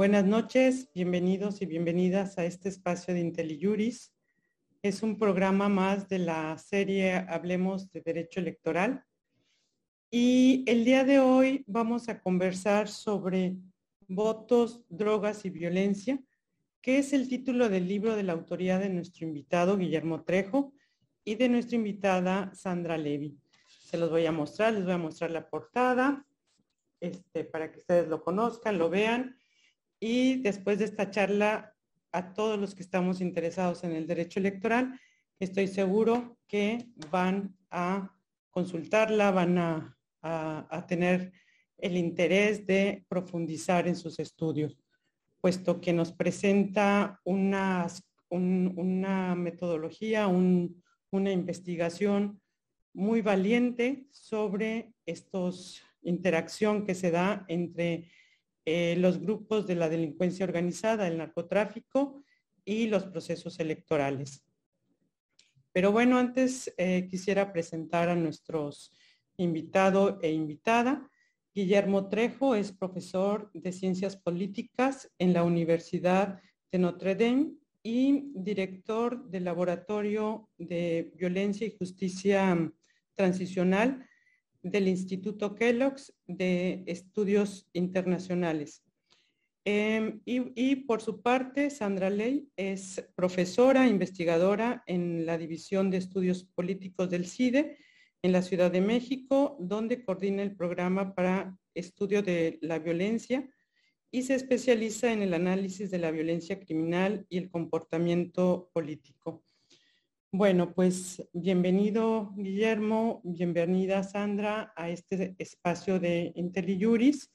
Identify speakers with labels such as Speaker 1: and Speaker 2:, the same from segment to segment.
Speaker 1: Buenas noches, bienvenidos y bienvenidas a este espacio de IntelliJuris. Es un programa más de la serie Hablemos de Derecho Electoral. Y el día de hoy vamos a conversar sobre votos, drogas y violencia, que es el título del libro de la autoría de nuestro invitado Guillermo Trejo y de nuestra invitada Sandra Levy. Se los voy a mostrar, les voy a mostrar la portada este, para que ustedes lo conozcan, lo vean. Y después de esta charla, a todos los que estamos interesados en el derecho electoral, estoy seguro que van a consultarla, van a, tener el interés de profundizar en sus estudios, puesto que nos presenta una metodología, una investigación muy valiente sobre estos interacción que se da entre eh, los grupos de la delincuencia organizada, el narcotráfico y los procesos electorales. Pero bueno, antes eh, quisiera presentar a nuestros invitado e invitada. Guillermo Trejo es profesor de Ciencias Políticas en la Universidad de Notre Dame y director del Laboratorio de Violencia y Justicia Transicional del Instituto Kellogg's de Estudios Internacionales. Em, y, por su parte, Sandra Ley es profesora, investigadora en la División de Estudios Políticos del CIDE en la Ciudad de México, donde coordina el programa para estudio de la violencia y se especializa en el análisis de la violencia criminal y el comportamiento político. Bueno, pues bienvenido Guillermo, bienvenida Sandra a este espacio de IntelliJuris.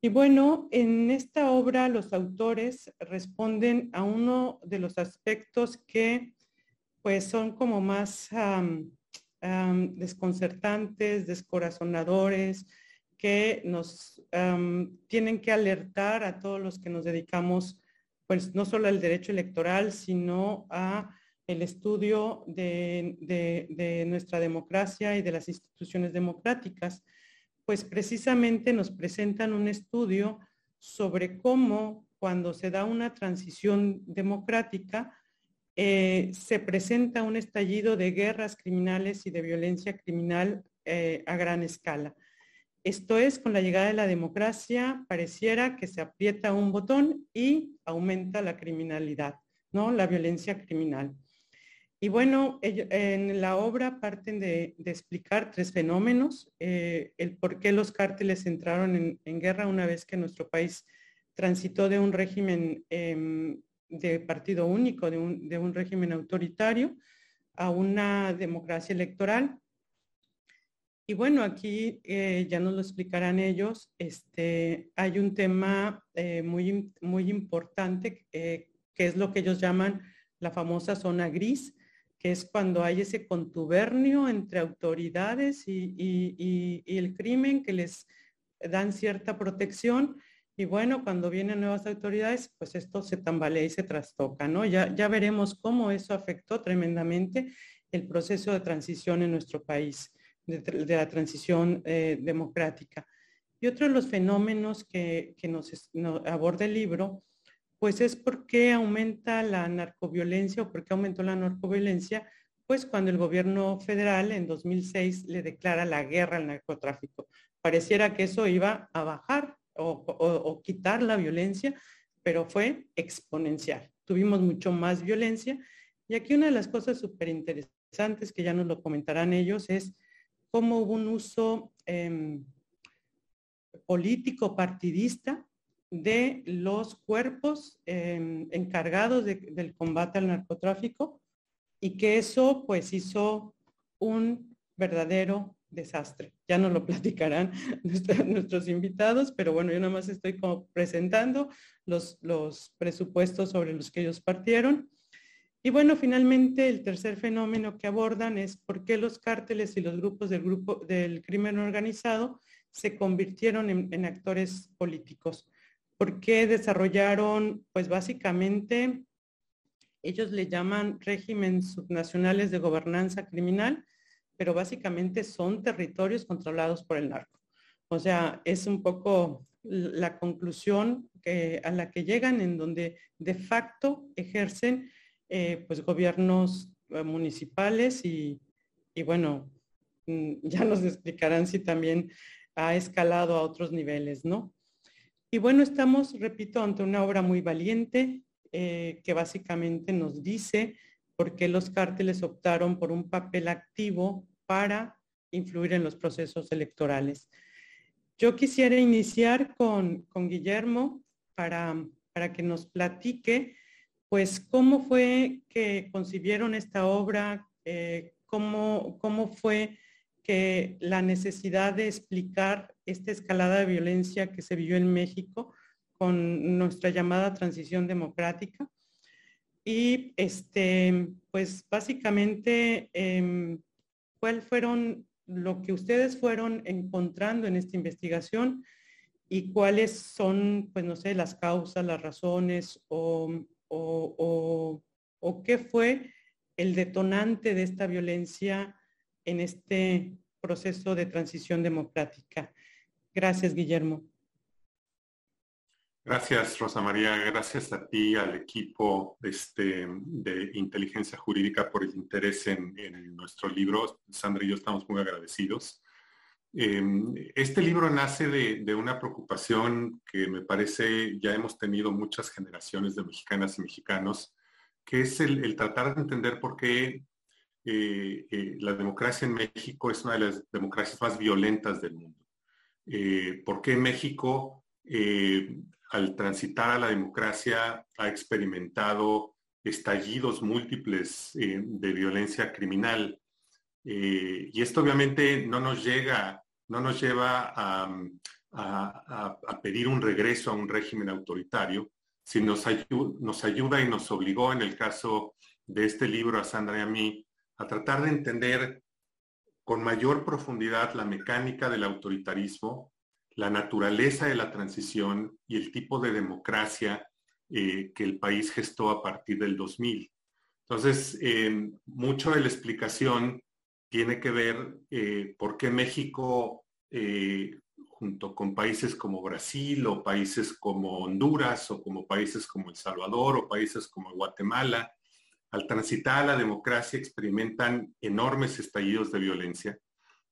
Speaker 1: Y bueno, en esta obra los autores responden a uno de los aspectos que pues son como más desconcertantes, descorazonadores, que nos tienen que alertar a todos los que nos dedicamos pues no solo al derecho electoral, sino a el estudio de, nuestra democracia y de las instituciones democráticas, pues precisamente nos presentan un estudio sobre cómo cuando se da una transición democrática, eh, se presenta un estallido de guerras criminales y de violencia criminal eh, a gran escala. Esto es, con la llegada de la democracia, pareciera que se aprieta un botón y aumenta la criminalidad, ¿no? La violencia criminal. Y bueno, en la obra parten de, explicar tres fenómenos, eh, el por qué los cárteles entraron en, guerra una vez que nuestro país transitó de un régimen em, de partido único, de un, régimen autoritario, a una democracia electoral. Y bueno, aquí eh, ya nos lo explicarán ellos, este, hay un tema eh, muy, muy importante, que es lo que ellos llaman la famosa zona gris, es cuando hay ese contubernio entre autoridades y, el crimen que les dan cierta protección. Y bueno, cuando vienen nuevas autoridades, pues esto se tambalea y se trastoca, ¿no? Ya, ya veremos cómo eso afectó tremendamente el proceso de transición en nuestro país, de, la transición eh, democrática. Y otro de los fenómenos que, nos, nos, aborda el libro pues es porque aumenta la narcoviolencia o porque aumentó la narcoviolencia, pues cuando el gobierno federal en 2006 le declara la guerra al narcotráfico. Pareciera que eso iba a bajar o, quitar la violencia, pero fue exponencial. Tuvimos mucho más violencia. Y aquí una de las cosas súper interesantes que ya nos lo comentarán ellos es cómo hubo un uso em, político partidista de los cuerpos em, encargados del combate al narcotráfico y que eso pues hizo un verdadero desastre. Ya nos lo platicarán nuestros invitados, pero bueno, yo nada más estoy como presentando los, los presupuestos sobre los que ellos partieron. Y bueno, finalmente el tercer fenómeno que abordan es por qué los cárteles y los grupos del grupo del crimen organizado se convirtieron en actores políticos porque desarrollaron, pues básicamente, ellos le llaman regímenes subnacionales de gobernanza criminal, pero básicamente son territorios controlados por el narco. O sea, es un poco la conclusión que, a la que llegan en donde de facto ejercen eh, pues gobiernos eh, municipales y, y, bueno, mm, ya nos explicarán si también ha escalado a otros niveles, ¿no? Y bueno, estamos, repito, ante una obra muy valiente eh, que básicamente nos dice por qué los cárteles optaron por un papel activo para influir en los procesos electorales. Yo quisiera iniciar con, con Guillermo para, para que nos platique, pues, cómo fue que concibieron esta obra, eh, cómo, cómo fue que la necesidad de explicar esta escalada de violencia que se vivió en México con nuestra llamada transición democrática. Y este, pues básicamente, eh, ¿cuáles fueron lo que ustedes fueron encontrando en esta investigación y cuáles son, pues no sé, las causas, las razones o, o, o, qué fue el detonante de esta violencia en este proceso de transición democrática. Gracias, Guillermo.
Speaker 2: Gracias, Rosa María. Gracias a ti, al equipo este, de inteligencia jurídica por el interés en, nuestro libro. Sandra y yo estamos muy agradecidos. Em, este libro nace de, una preocupación que me parece ya hemos tenido muchas generaciones de mexicanas y mexicanos, que es el, tratar de entender por qué eh, eh, la democracia en México es una de las democracias más violentas del mundo. Eh, ¿Por qué México al transitar a la democracia ha experimentado estallidos múltiples eh, de violencia criminal. Eh, y esto obviamente no nos llega, no nos lleva a, pedir un regreso a un régimen autoritario, sino nos, nos ayuda y nos obligó en el caso de este libro a Sandra y a mí a tratar de entender con mayor profundidad la mecánica del autoritarismo la naturaleza de la transición y el tipo de democracia eh, que el país gestó a partir del 2000. Entonces, mucho de la explicación tiene que ver eh, por qué México, eh, junto con países como Brasil o países como Honduras o como países como El Salvador o países como Guatemala, al transitar a la democracia experimentan enormes estallidos de violencia,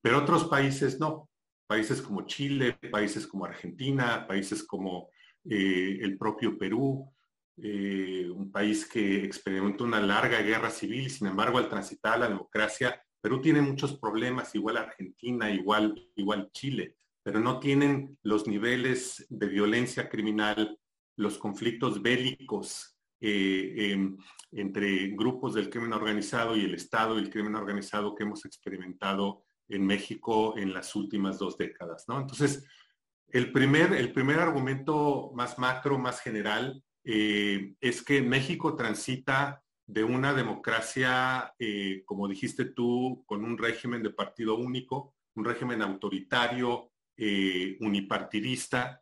Speaker 2: pero otros países no. Países como Chile, países como Argentina, países como eh, el propio Perú, eh, un país que experimentó una larga guerra civil, sin embargo, al transitar a la democracia, Perú tiene muchos problemas, igual Argentina, igual, igual Chile, pero no tienen los niveles de violencia criminal, los conflictos bélicos entre grupos del crimen organizado y el Estado y el crimen organizado que hemos experimentado en México en las últimas dos décadas. Entonces, el primer, el primer argumento más macro, más general, eh, es que México transita de una democracia, eh, como dijiste tú, con un régimen de partido único, un régimen autoritario, eh, unipartidista,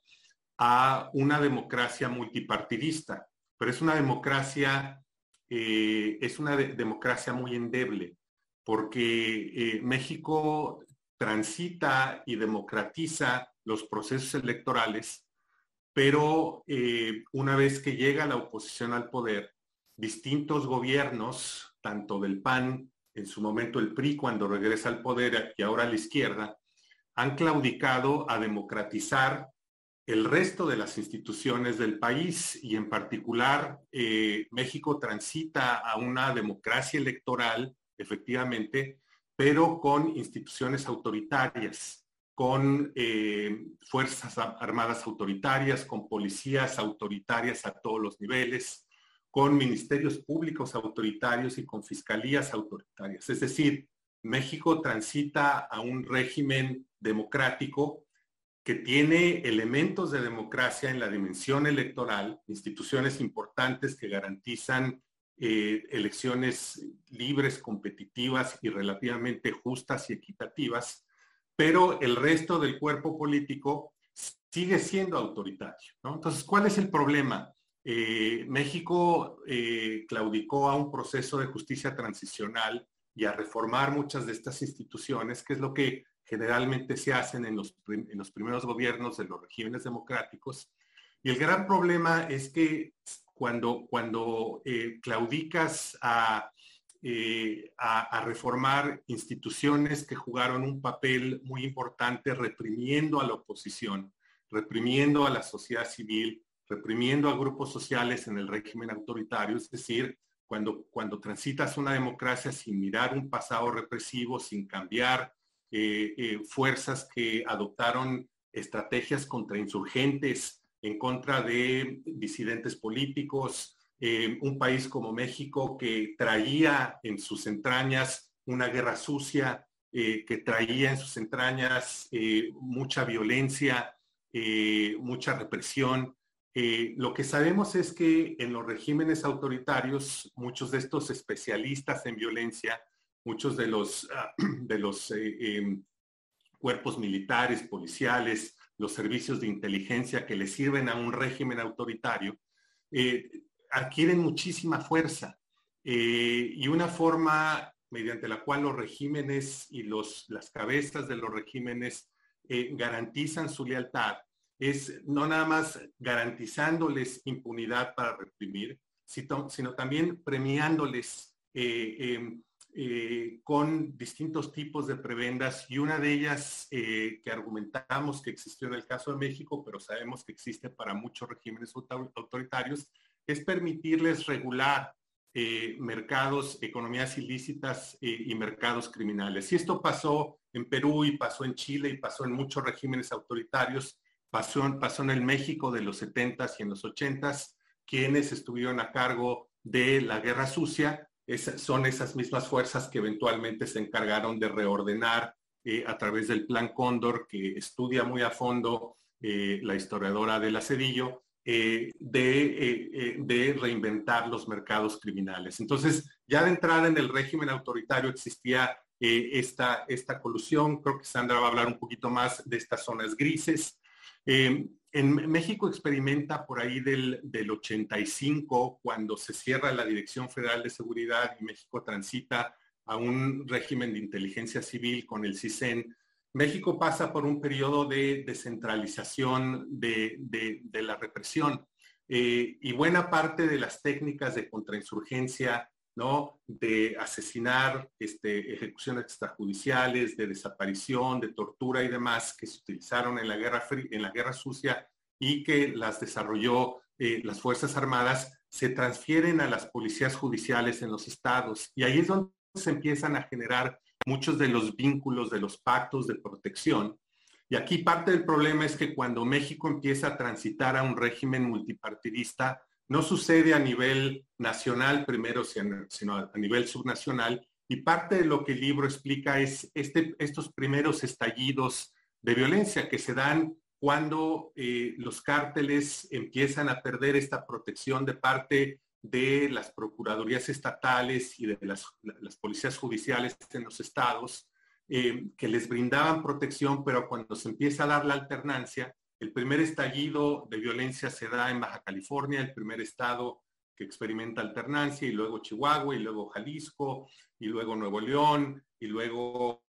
Speaker 2: a una democracia multipartidista. Pero es una democracia, es una democracia muy endeble porque eh, México transita y democratiza los procesos electorales, pero eh, una vez que llega la oposición al poder, distintos gobiernos, tanto del PAN, en su momento el PRI cuando regresa al poder y ahora a la izquierda, han claudicado a democratizar el resto de las instituciones del país y en particular eh, México transita a una democracia electoral efectivamente, pero con instituciones autoritarias, con eh, fuerzas armadas autoritarias, con policías autoritarias a todos los niveles, con ministerios públicos autoritarios y con fiscalías autoritarias. Es decir, México transita a un régimen democrático que tiene elementos de democracia en la dimensión electoral, instituciones importantes que garantizan eh, elecciones libres, competitivas y relativamente justas y equitativas, pero el resto del cuerpo político sigue siendo autoritario. Entonces, ¿cuál es el problema? Eh, México eh, claudicó a un proceso de justicia transicional y a reformar muchas de estas instituciones, que es lo que generalmente se hacen en los, en los primeros gobiernos de los regímenes democráticos. Y el gran problema es que cuando, cuando eh, claudicas eh, a, a, reformar instituciones que jugaron un papel muy importante reprimiendo a la oposición, reprimiendo a la sociedad civil, reprimiendo a grupos sociales en el régimen autoritario, es decir, cuando, cuando transitas una democracia sin mirar un pasado represivo, sin cambiar fuerzas que adoptaron estrategias contra insurgentes, en contra de disidentes políticos, eh, un país como México que traía en sus entrañas una guerra sucia, que traía en sus entrañas mucha violencia, mucha represión. lo que sabemos es que en los regímenes autoritarios, muchos de estos especialistas en violencia muchos de los, ah, de los eh, em, cuerpos militares, policiales, los servicios de inteligencia que le sirven a un régimen autoritario, eh, adquieren muchísima fuerza eh, y una forma mediante la cual los regímenes y los, las cabezas de los regímenes garantizan su lealtad es no nada más garantizándoles impunidad para reprimir, sino, también premiándoles em, con distintos tipos de prebendas y una de ellas eh, que argumentamos que existió en el caso de México, pero sabemos que existe para muchos regímenes autoritarios, es permitirles regular eh, mercados, economías ilícitas y mercados criminales. Y esto pasó en Perú y pasó en Chile y pasó en muchos regímenes autoritarios, pasó, pasó en el México de los 70s y en los 80s, quienes estuvieron a cargo de la guerra sucia son esas mismas fuerzas que eventualmente se encargaron de reordenar eh, a través del Plan Cóndor, que estudia muy a fondo eh, la historiadora de la Cedillo, eh, de, de, reinventar los mercados criminales. Entonces, ya de entrada en el régimen autoritario existía esta, esta colusión. Creo que Sandra va a hablar un poquito más de estas zonas grises. En México experimenta por ahí del, 85, cuando se cierra la Dirección Federal de Seguridad y México transita a un régimen de inteligencia civil con el CISEN. México pasa por un periodo de descentralización de, la represión eh, y buena parte de las técnicas de contrainsurgencia ¿no? de asesinar, este, ejecuciones extrajudiciales, de desaparición, de tortura y demás que se utilizaron en la guerra, en la guerra sucia y que las desarrolló eh, las Fuerzas Armadas, se transfieren a las policías judiciales en los estados. Y ahí es donde se empiezan a generar muchos de los vínculos, de los pactos de protección. Y aquí parte del problema es que cuando México empieza a transitar a un régimen multipartidista, no sucede a nivel nacional primero, sino a nivel subnacional. Y parte de lo que el libro explica es este, estos primeros estallidos de violencia que se dan cuando eh, los cárteles empiezan a perder esta protección de parte de las procuradurías estatales y de las, policías judiciales en los estados, eh, que les brindaban protección, pero cuando se empieza a dar la alternancia, el primer estallido de violencia se da en Baja California, el primer estado que experimenta alternancia, y luego Chihuahua, y luego Jalisco, y luego Nuevo León, y luego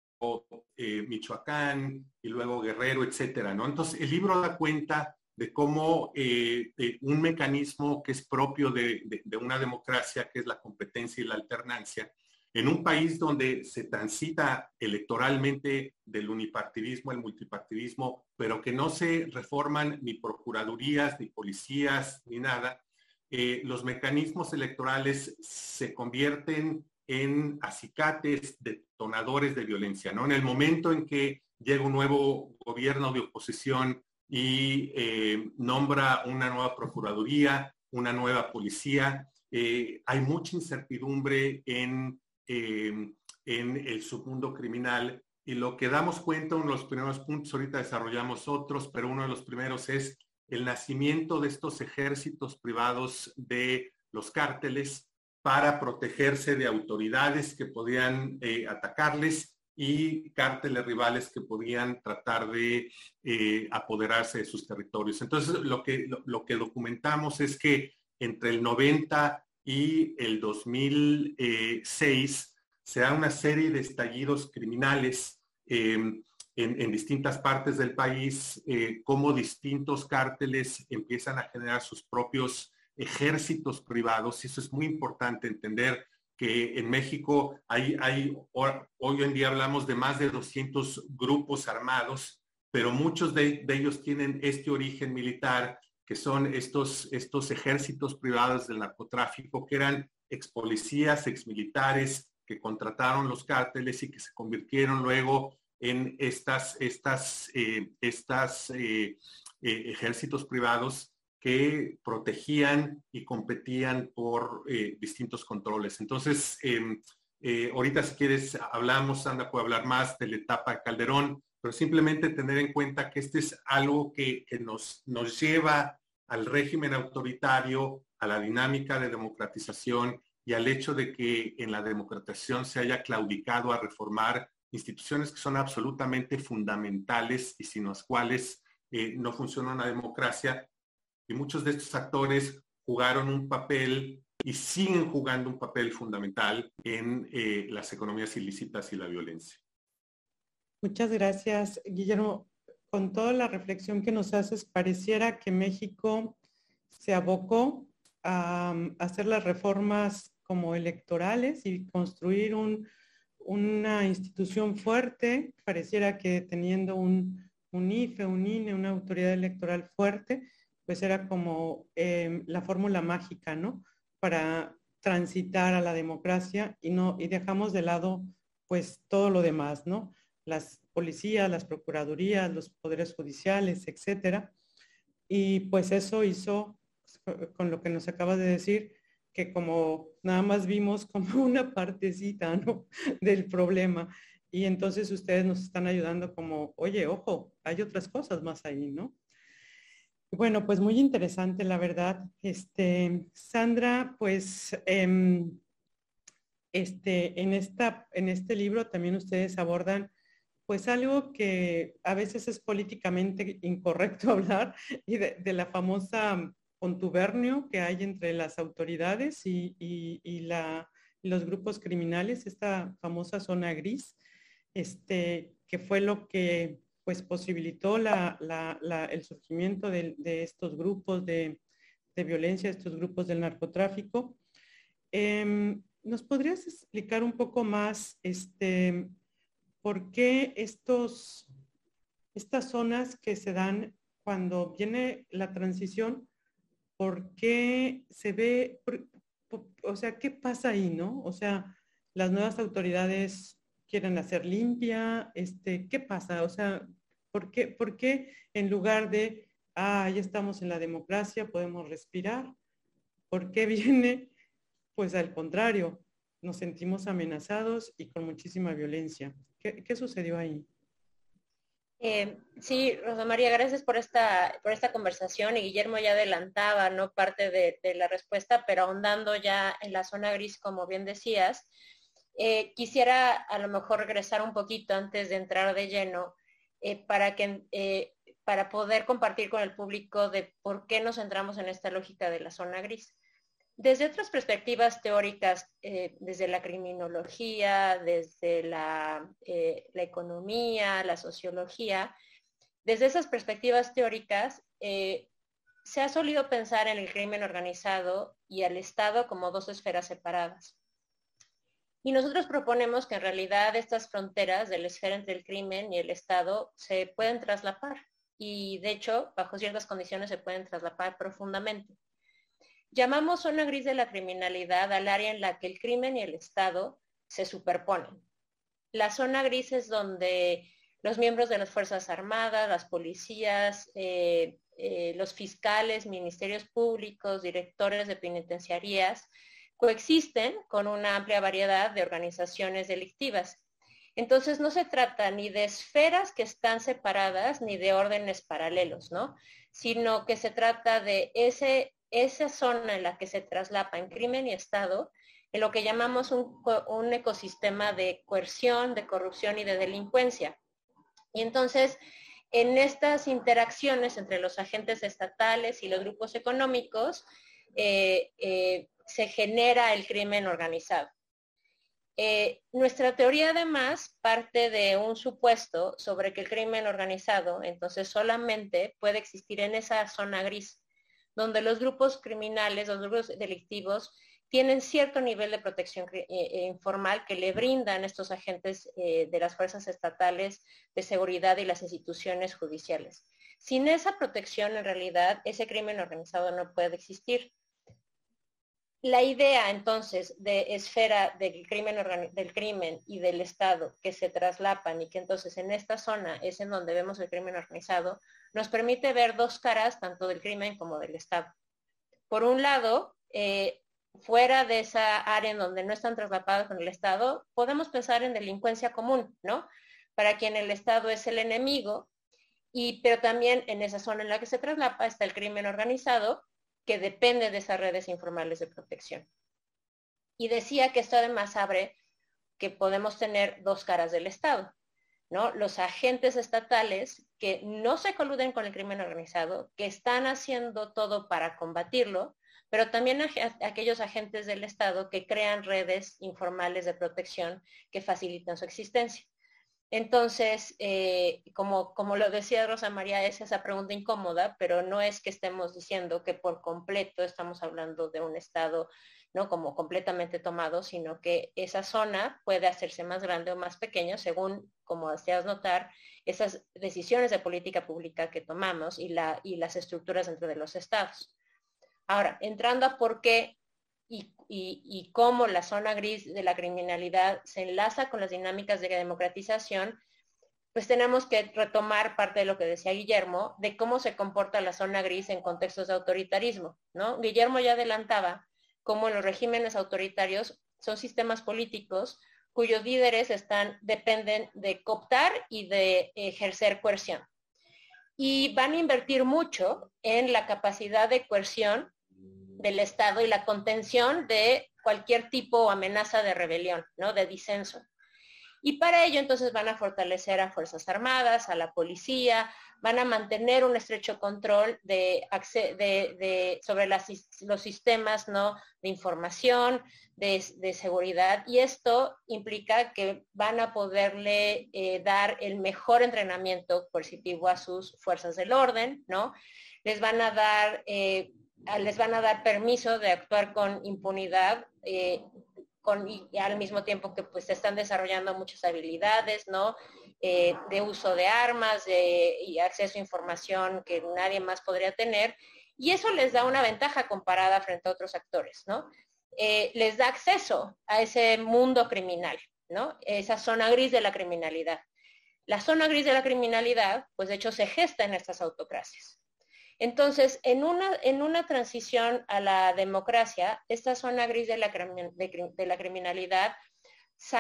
Speaker 2: eh, Michoacán, y luego Guerrero, etcétera, ¿no? Entonces, el libro da cuenta de cómo eh, un mecanismo que es propio de, de, una democracia, que es la competencia y la alternancia, en un país donde se transita electoralmente del unipartidismo al multipartidismo, pero que no se reforman ni procuradurías, ni policías, ni nada, eh, los mecanismos electorales se convierten en acicates, detonadores de violencia, ¿no? En el momento en que llega un nuevo gobierno de oposición y eh, nombra una nueva procuraduría, una nueva policía, eh, hay mucha incertidumbre en Em, en el submundo criminal. Y lo que damos cuenta, uno de los primeros puntos, ahorita desarrollamos otros, pero uno de los primeros es el nacimiento de estos ejércitos privados de los cárteles para protegerse de autoridades que podían eh, atacarles y cárteles rivales que podían tratar de eh, apoderarse de sus territorios. Entonces, lo que, lo que documentamos es que entre el 90 y el 2006 se da una serie de estallidos criminales em, en, distintas partes del país, eh, cómo distintos cárteles empiezan a generar sus propios ejércitos privados. Y eso es muy importante entender que en México hay, hay, hoy en día hablamos de más de 200 grupos armados, pero muchos de, ellos tienen este origen militar, que son estos, estos ejércitos privados del narcotráfico, que eran ex policías, ex militares, que contrataron los cárteles y que se convirtieron luego en estas, estas, eh, estas eh, eh, ejércitos privados que protegían y competían por eh, distintos controles. Entonces, em, ahorita si quieres hablamos, Sandra puede hablar más de la etapa de Calderón, pero simplemente tener en cuenta que este es algo que, nos, nos lleva al régimen autoritario, a la dinámica de democratización y al hecho de que en la democratización se haya claudicado a reformar instituciones que son absolutamente fundamentales y sin las cuales eh, no funciona una democracia y muchos de estos actores jugaron un papel y siguen jugando un papel fundamental en eh, las economías ilícitas y la violencia.
Speaker 1: Muchas gracias, Guillermo. Con toda la reflexión que nos haces, pareciera que México se abocó a, hacer las reformas como electorales y construir una institución fuerte, pareciera que teniendo un, IFE, un INE, una autoridad electoral fuerte, pues era como em, la fórmula mágica, ¿no? Para transitar a la democracia y no y dejamos de lado pues todo lo demás, ¿no? Policías, las procuradurías, los poderes judiciales, etcétera. Y pues eso hizo con lo que nos acaba de decir que como nada más vimos como una partecita, ¿no? del problema y entonces ustedes nos están ayudando como, oye, ojo, hay otras cosas más ahí, ¿no? Bueno, pues muy interesante, la verdad. Este, Sandra, pues em, este, en, esta, en este libro también ustedes abordan pues algo que a veces es políticamente incorrecto hablar y de, la famosa contubernio que hay entre las autoridades y, la, los grupos criminales, esta famosa zona gris, este, que fue lo que pues posibilitó el surgimiento de, estos grupos de, violencia, estos grupos del narcotráfico. Em, ¿Nos podrías explicar un poco más este, por qué estos, estas zonas que se dan cuando viene la transición, por qué se ve, o sea, qué pasa ahí, ¿no? O sea, las nuevas autoridades quieren hacer limpia, este, ¿qué pasa? O sea, ¿por qué, ¿por qué en lugar de, ah, ya estamos en la democracia, podemos respirar? ¿Por qué viene? Pues al contrario, nos sentimos amenazados y con muchísima violencia. ¿Qué, sucedió ahí?
Speaker 3: Eh, sí, Rosa María, gracias por esta, por esta conversación y Guillermo ya adelantaba no parte de, la respuesta, pero ahondando ya en la zona gris, como bien decías, eh, quisiera a lo mejor regresar un poquito antes de entrar de lleno eh, para, que, para poder compartir con el público de por qué nos centramos en esta lógica de la zona gris. Desde otras perspectivas teóricas, desde la criminología, desde la, la, economía, la sociología, desde esas perspectivas teóricas, se ha solido pensar en el crimen organizado y al Estado como dos esferas separadas. Y nosotros proponemos que en realidad estas fronteras de la esfera entre el crimen y el Estado se pueden traslapar y de hecho, bajo ciertas condiciones se pueden traslapar profundamente. Llamamos zona gris de la criminalidad al área en la que el crimen y el Estado se superponen. La zona gris es donde los miembros de las Fuerzas Armadas, las policías, eh, eh, los fiscales, ministerios públicos, directores de penitenciarías, coexisten con una amplia variedad de organizaciones delictivas. Entonces no se trata ni de esferas que están separadas ni de órdenes paralelos, ¿no? Sino que se trata de ese, esa zona en la que se traslapa en crimen y Estado, en lo que llamamos un, ecosistema de coerción, de corrupción y de delincuencia. Y entonces, en estas interacciones entre los agentes estatales y los grupos económicos, eh, eh, se genera el crimen organizado. Eh, nuestra teoría además parte de un supuesto sobre que el crimen organizado entonces solamente puede existir en esa zona gris, donde los grupos criminales, los grupos delictivos tienen cierto nivel de protección eh, eh, informal que le brindan estos agentes eh, de las fuerzas estatales de seguridad y las instituciones judiciales. Sin esa protección, en realidad, ese crimen organizado no puede existir. La idea, entonces, de esfera del crimen, del crimen y del Estado que se traslapan y que entonces en esta zona es en donde vemos el crimen organizado, nos permite ver dos caras, tanto del crimen como del Estado. Por un lado, fuera de esa área en donde no están traslapados con el Estado, podemos pensar en delincuencia común, ¿no? Para quien el Estado es el enemigo, y, pero también en esa zona en la que se traslapa está el crimen organizado, que depende de esas redes informales de protección. Y decía que esto además abre que podemos tener dos caras del Estado, ¿no? Los agentes estatales que no se coluden con el crimen organizado, que están haciendo todo para combatirlo, pero también aquellos agentes del Estado que crean redes informales de protección que facilitan su existencia. Entonces, eh, como, como lo decía Rosa María, es esa pregunta incómoda, pero no es que estemos diciendo que por completo estamos hablando de un Estado ¿no? como completamente tomado, sino que esa zona puede hacerse más grande o más pequeña según, como deseas notar, esas decisiones de política pública que tomamos y, la, y las estructuras dentro de los estados. Ahora, entrando a por qué y, cómo la zona gris de la criminalidad se enlaza con las dinámicas de democratización, pues tenemos que retomar parte de lo que decía Guillermo, de cómo se comporta la zona gris en contextos de autoritarismo, ¿no? Guillermo ya adelantaba cómo los regímenes autoritarios son sistemas políticos cuyos líderes están, dependen de cooptar y de ejercer coerción y van a invertir mucho en la capacidad de coerción del Estado y la contención de cualquier tipo o amenaza de rebelión, ¿no? De disenso. Y para ello entonces van a fortalecer a Fuerzas Armadas, a la policía, van a mantener un estrecho control de, sobre los sistemas ¿no? de información, de, seguridad, y esto implica que van a poderle eh, dar el mejor entrenamiento coercitivo a sus fuerzas del orden, ¿no? Les van a dar, eh, les van a dar permiso de actuar con impunidad eh, y al mismo tiempo que pues están desarrollando muchas habilidades, ¿no? Eh, de uso de armas y acceso a información que nadie más podría tener. Y eso les da una ventaja comparada frente a otros actores, ¿no? Eh, les da acceso a ese mundo criminal, ¿no? Esa zona gris de la criminalidad. La zona gris de la criminalidad, pues de hecho se gesta en estas autocracias. Entonces, en una, en una transición a la democracia, esta zona gris de la, de, la criminalidad se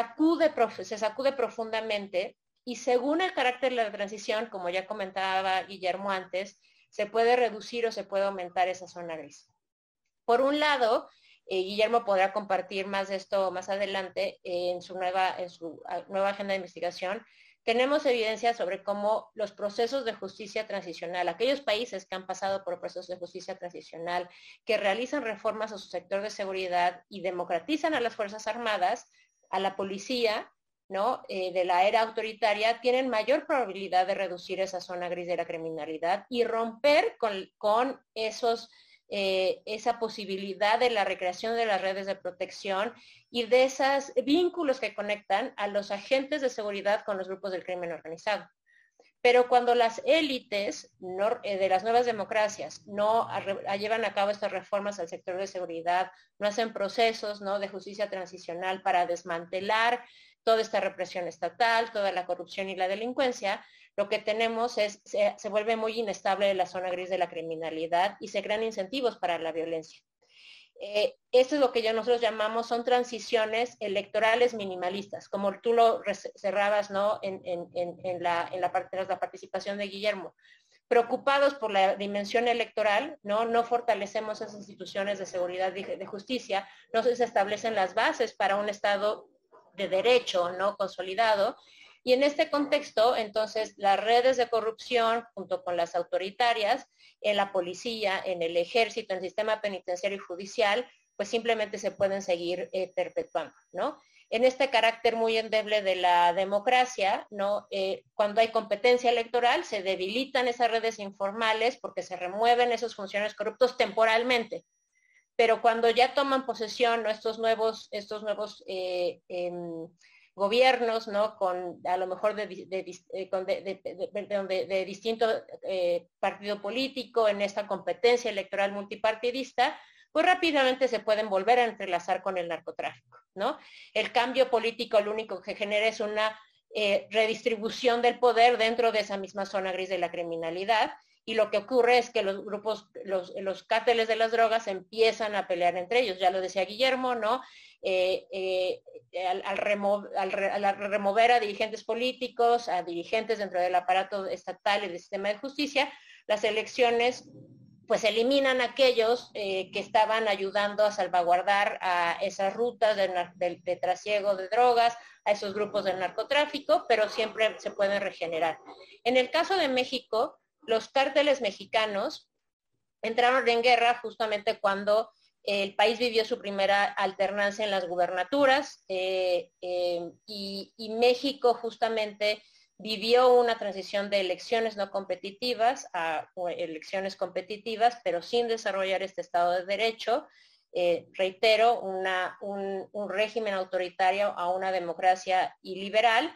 Speaker 3: sacude profundamente y según el carácter de la transición, como ya comentaba Guillermo antes, se puede reducir o se puede aumentar esa zona gris. Por un lado, eh, Guillermo podrá compartir más de esto más adelante en su nueva, en su nueva agenda de investigación, tenemos evidencia sobre cómo los procesos de justicia transicional, aquellos países que han pasado por procesos de justicia transicional, que realizan reformas a su sector de seguridad y democratizan a las Fuerzas Armadas, a la policía, ¿no? Eh, de la era autoritaria, tienen mayor probabilidad de reducir esa zona gris de la criminalidad y romper con, con esos eh, esa posibilidad de la recreación de las redes de protección y de esos vínculos que conectan a los agentes de seguridad con los grupos del crimen organizado. Pero cuando las élites eh, de las nuevas democracias no llevan a cabo estas reformas al sector de seguridad, no hacen procesos de justicia transicional para desmantelar toda esta represión estatal, toda la corrupción y la delincuencia, lo que tenemos es, se, vuelve muy inestable la zona gris de la criminalidad y se crean incentivos para la violencia. Eh, esto es lo que ya nosotros llamamos, son transiciones electorales minimalistas, como tú lo cerrabas ¿no? en, la, parte, de la participación de Guillermo. Preocupados por la dimensión electoral, no, no fortalecemos esas instituciones de seguridad y de justicia, no se establecen las bases para un Estado de derecho no consolidado y en este contexto, entonces, las redes de corrupción, junto con las autoritarias, en la policía, en el ejército, en el sistema penitenciario y judicial, pues simplemente se pueden seguir eh, perpetuando, ¿no? en este carácter muy endeble de la democracia, ¿no? Eh, cuando hay competencia electoral, se debilitan esas redes informales porque se remueven esos funcionarios corruptos temporalmente. Pero cuando ya toman posesión estos nuevos, estos nuevos eh, em, gobiernos, ¿no? Con a lo mejor de, de distinto eh, partido político en esta competencia electoral multipartidista, pues rápidamente se pueden volver a entrelazar con el narcotráfico, ¿no? El cambio político lo único que genera es una eh, redistribución del poder dentro de esa misma zona gris de la criminalidad y lo que ocurre es que los grupos, los, los cárteles de las drogas empiezan a pelear entre ellos, ya lo decía Guillermo, ¿no? Eh, eh, al, al, remover a dirigentes políticos, a dirigentes dentro del aparato estatal y del sistema de justicia, las elecciones pues eliminan aquellos eh, que estaban ayudando a salvaguardar a esas rutas de, trasiego de drogas, a esos grupos del narcotráfico, pero siempre se pueden regenerar. En el caso de México, los cárteles mexicanos entraron en guerra justamente cuando el país vivió su primera alternancia en las gubernaturas eh, eh, y México justamente vivió una transición de elecciones no competitivas a elecciones competitivas, pero sin desarrollar este Estado de Derecho. Eh, reitero, un, régimen autoritario a una democracia iliberal,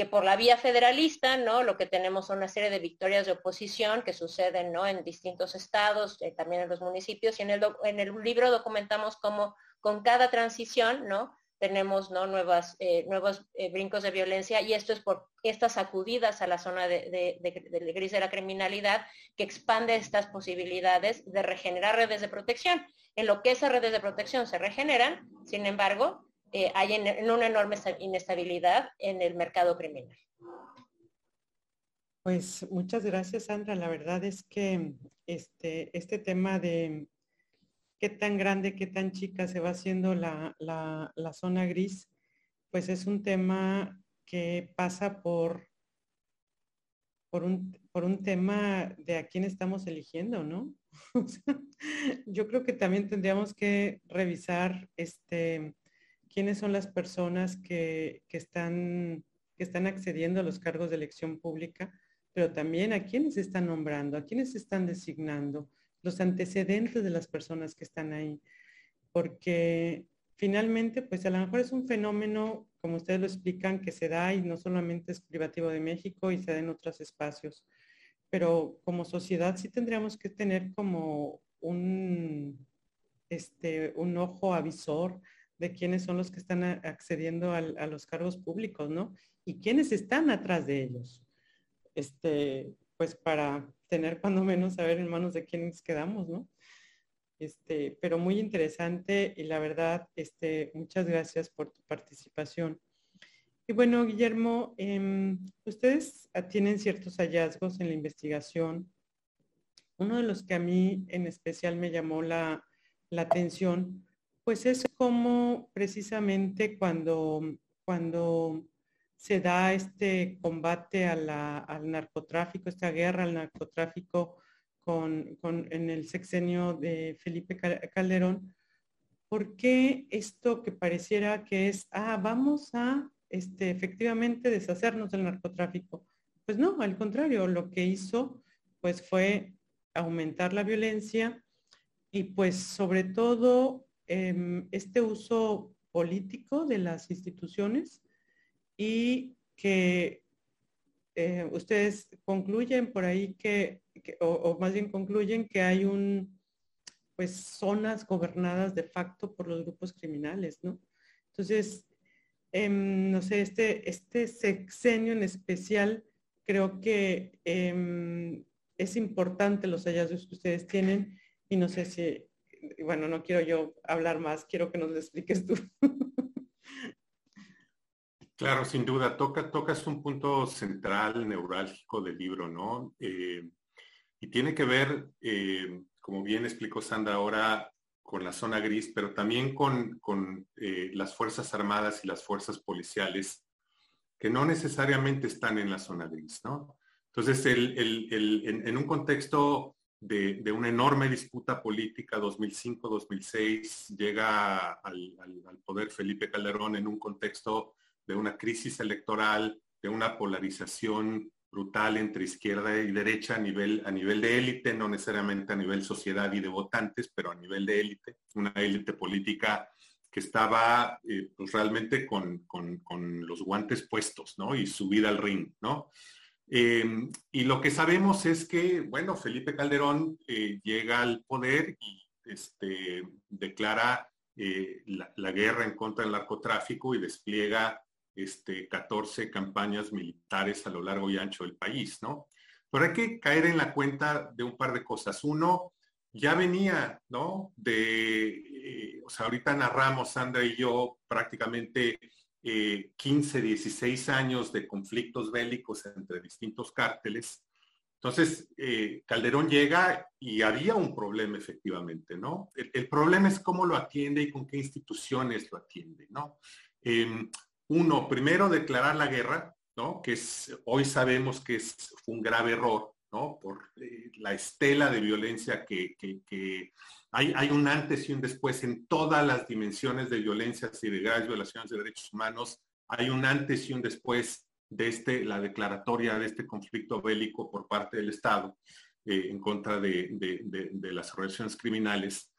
Speaker 3: que por la vía federalista, ¿no? Lo que tenemos son una serie de victorias de oposición que suceden, ¿no? En distintos estados, eh, también en los municipios, y en el, en el libro documentamos cómo con cada transición, ¿no? tenemos ¿no? Nuevas, eh, nuevos eh, brincos de violencia y esto es por estas sacudidas a la zona de, gris de la criminalidad que expande estas posibilidades de regenerar redes de protección. En lo que esas redes de protección se regeneran, sin embargo, eh, hay en, una enorme inestabilidad en el mercado criminal.
Speaker 1: Pues muchas gracias, Sandra. La verdad es que este, este tema de qué tan grande, qué tan chica se va haciendo la, zona gris, pues es un tema que pasa por, por, un, por un tema de a quién estamos eligiendo, ¿no? yo creo que también tendríamos que revisar este, quiénes son las personas que, que, están, que están accediendo a los cargos de elección pública, pero también a quiénes están nombrando, a quiénes están designando, los antecedentes de las personas que están ahí, porque finalmente, pues a lo mejor es un fenómeno, como ustedes lo explican, que se da y no solamente es privativo de México y se da en otros espacios, pero como sociedad sí tendríamos que tener como un, este, un ojo avisor de quiénes son los que están accediendo a, los cargos públicos, ¿no? Y quiénes están atrás de ellos. Este, pues para tener cuando menos saber en manos de quiénes quedamos, ¿no? Este, pero muy interesante y la verdad, este, muchas gracias por tu participación. Y bueno, Guillermo, em, ustedes tienen ciertos hallazgos en la investigación. Uno de los que a mí en especial me llamó la, la atención, pues es cómo precisamente cuando, cuando se da este combate al narcotráfico, esta guerra al narcotráfico con, en el sexenio de Felipe Calderón, ¿por qué esto que pareciera que es, ah, vamos a este, efectivamente deshacernos del narcotráfico? Pues no, al contrario, lo que hizo pues fue aumentar la violencia y pues sobre todo em, este uso político de las instituciones y que eh, ustedes concluyen por ahí que, o, más bien concluyen que hay un, pues zonas gobernadas de facto por los grupos criminales, ¿no? Entonces, em, no sé, este, este sexenio en especial, creo que em, es importante los hallazgos que ustedes tienen y no sé si, bueno, no quiero yo hablar más, quiero que nos lo expliques tú.
Speaker 2: Claro, sin duda, toca, tocas un punto central, neurálgico del libro, ¿no? Eh, y tiene que ver, eh, como bien explicó Sandra ahora, con la zona gris, pero también con, eh, las Fuerzas Armadas y las Fuerzas Policiales, que no necesariamente están en la zona gris, ¿no? Entonces, en, un contexto de, una enorme disputa política 2005-2006, llega al, poder Felipe Calderón en un contexto de una crisis electoral, de una polarización brutal entre izquierda y derecha a nivel, a nivel de élite, no necesariamente a nivel sociedad y de votantes, pero a nivel de élite, una élite política que estaba eh, pues realmente con, los guantes puestos, ¿no? Y subida al ring, ¿no? Eh, y lo que sabemos es que, bueno, Felipe Calderón eh, llega al poder y este, declara la, la, guerra en contra del narcotráfico y despliega este, 14 campañas militares a lo largo y ancho del país, ¿no? Pero hay que caer en la cuenta de un par de cosas. Uno, ya venía, ¿no? De, eh, o sea, ahorita narramos, Sandra y yo, prácticamente 15, eh, 16 años de conflictos bélicos entre distintos cárteles. Entonces, eh, Calderón llega y había un problema efectivamente, ¿no? El, problema es cómo lo atiende y con qué instituciones lo atiende, ¿no? Em, uno, primero declarar la guerra, ¿no? Que es, hoy sabemos que es un grave error, ¿no? Por eh, la estela de violencia que, hay, un antes y un después en todas las dimensiones de violencia y de graves violaciones de derechos humanos. Hay un antes y un después de este, la declaratoria de este conflicto bélico por parte del Estado eh, en contra de, las organizaciones criminales.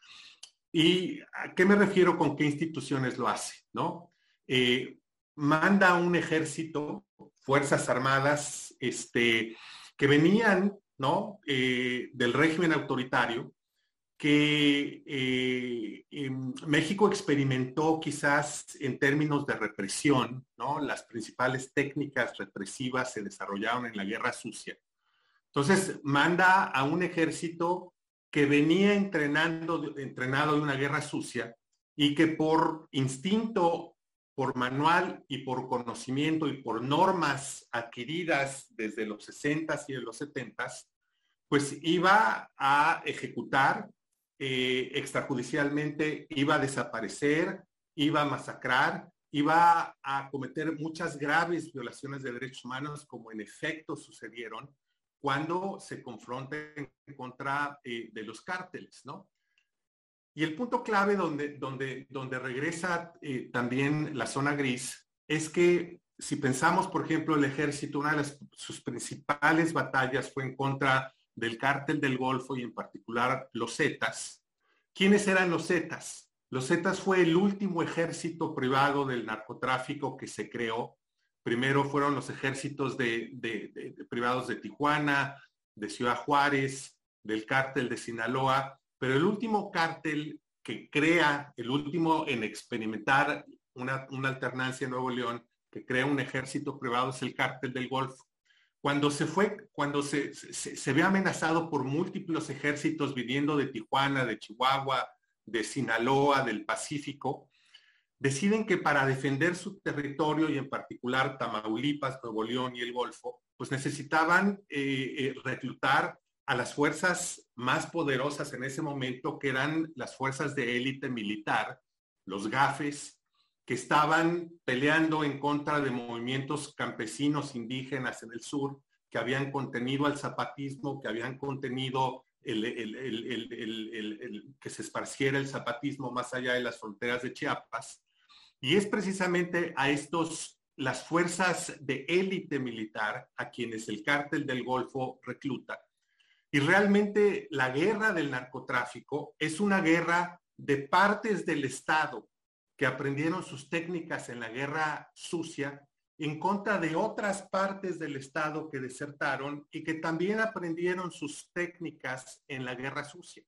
Speaker 2: ¿Y a qué me refiero con qué instituciones lo hace? ¿no? Eh, manda un ejército, Fuerzas Armadas, este, que venían ¿no? Eh, del régimen autoritario, que eh, México experimentó quizás en términos de represión, ¿no? Las principales técnicas represivas se desarrollaron en la Guerra Sucia. Entonces, manda a un ejército que venía entrenando, entrenado de una guerra sucia y que por instinto por manual y por conocimiento y por normas adquiridas desde los 60 y de los 70 pues iba a ejecutar eh, extrajudicialmente, iba a desaparecer, iba a masacrar, iba a cometer muchas graves violaciones de derechos humanos, como en efecto sucedieron cuando se confronta en contra eh, de los cárteles, ¿no? Y el punto clave donde, donde, donde regresa eh, también la zona gris es que si pensamos, por ejemplo, el ejército, una de sus principales batallas fue en contra del cártel del Golfo y en particular los Zetas. ¿Quiénes eran los Zetas? Los Zetas fue el último ejército privado del narcotráfico que se creó. Primero fueron los ejércitos de, privados de Tijuana, de Ciudad Juárez, del cártel de Sinaloa, pero el último cártel que crea, el último en experimentar una, alternancia en Nuevo León, que crea un ejército privado, es el cártel del Golfo. Cuando se fue, cuando se, ve amenazado por múltiples ejércitos viniendo de Tijuana, de Chihuahua, de Sinaloa, del Pacífico, deciden que para defender su territorio y en particular Tamaulipas, Nuevo León y el Golfo, pues necesitaban eh, eh, reclutar a las fuerzas más poderosas en ese momento, que eran las fuerzas de élite militar, los GAFES, que estaban peleando en contra de movimientos campesinos indígenas en el sur, que habían contenido al zapatismo, que habían contenido que se esparciera el zapatismo más allá de las fronteras de Chiapas. Y es precisamente a estos, las fuerzas de élite militar, a quienes el cártel del Golfo recluta, y realmente la guerra del narcotráfico es una guerra de partes del Estado que aprendieron sus técnicas en la guerra sucia en contra de otras partes del Estado que desertaron y que también aprendieron sus técnicas en la guerra sucia.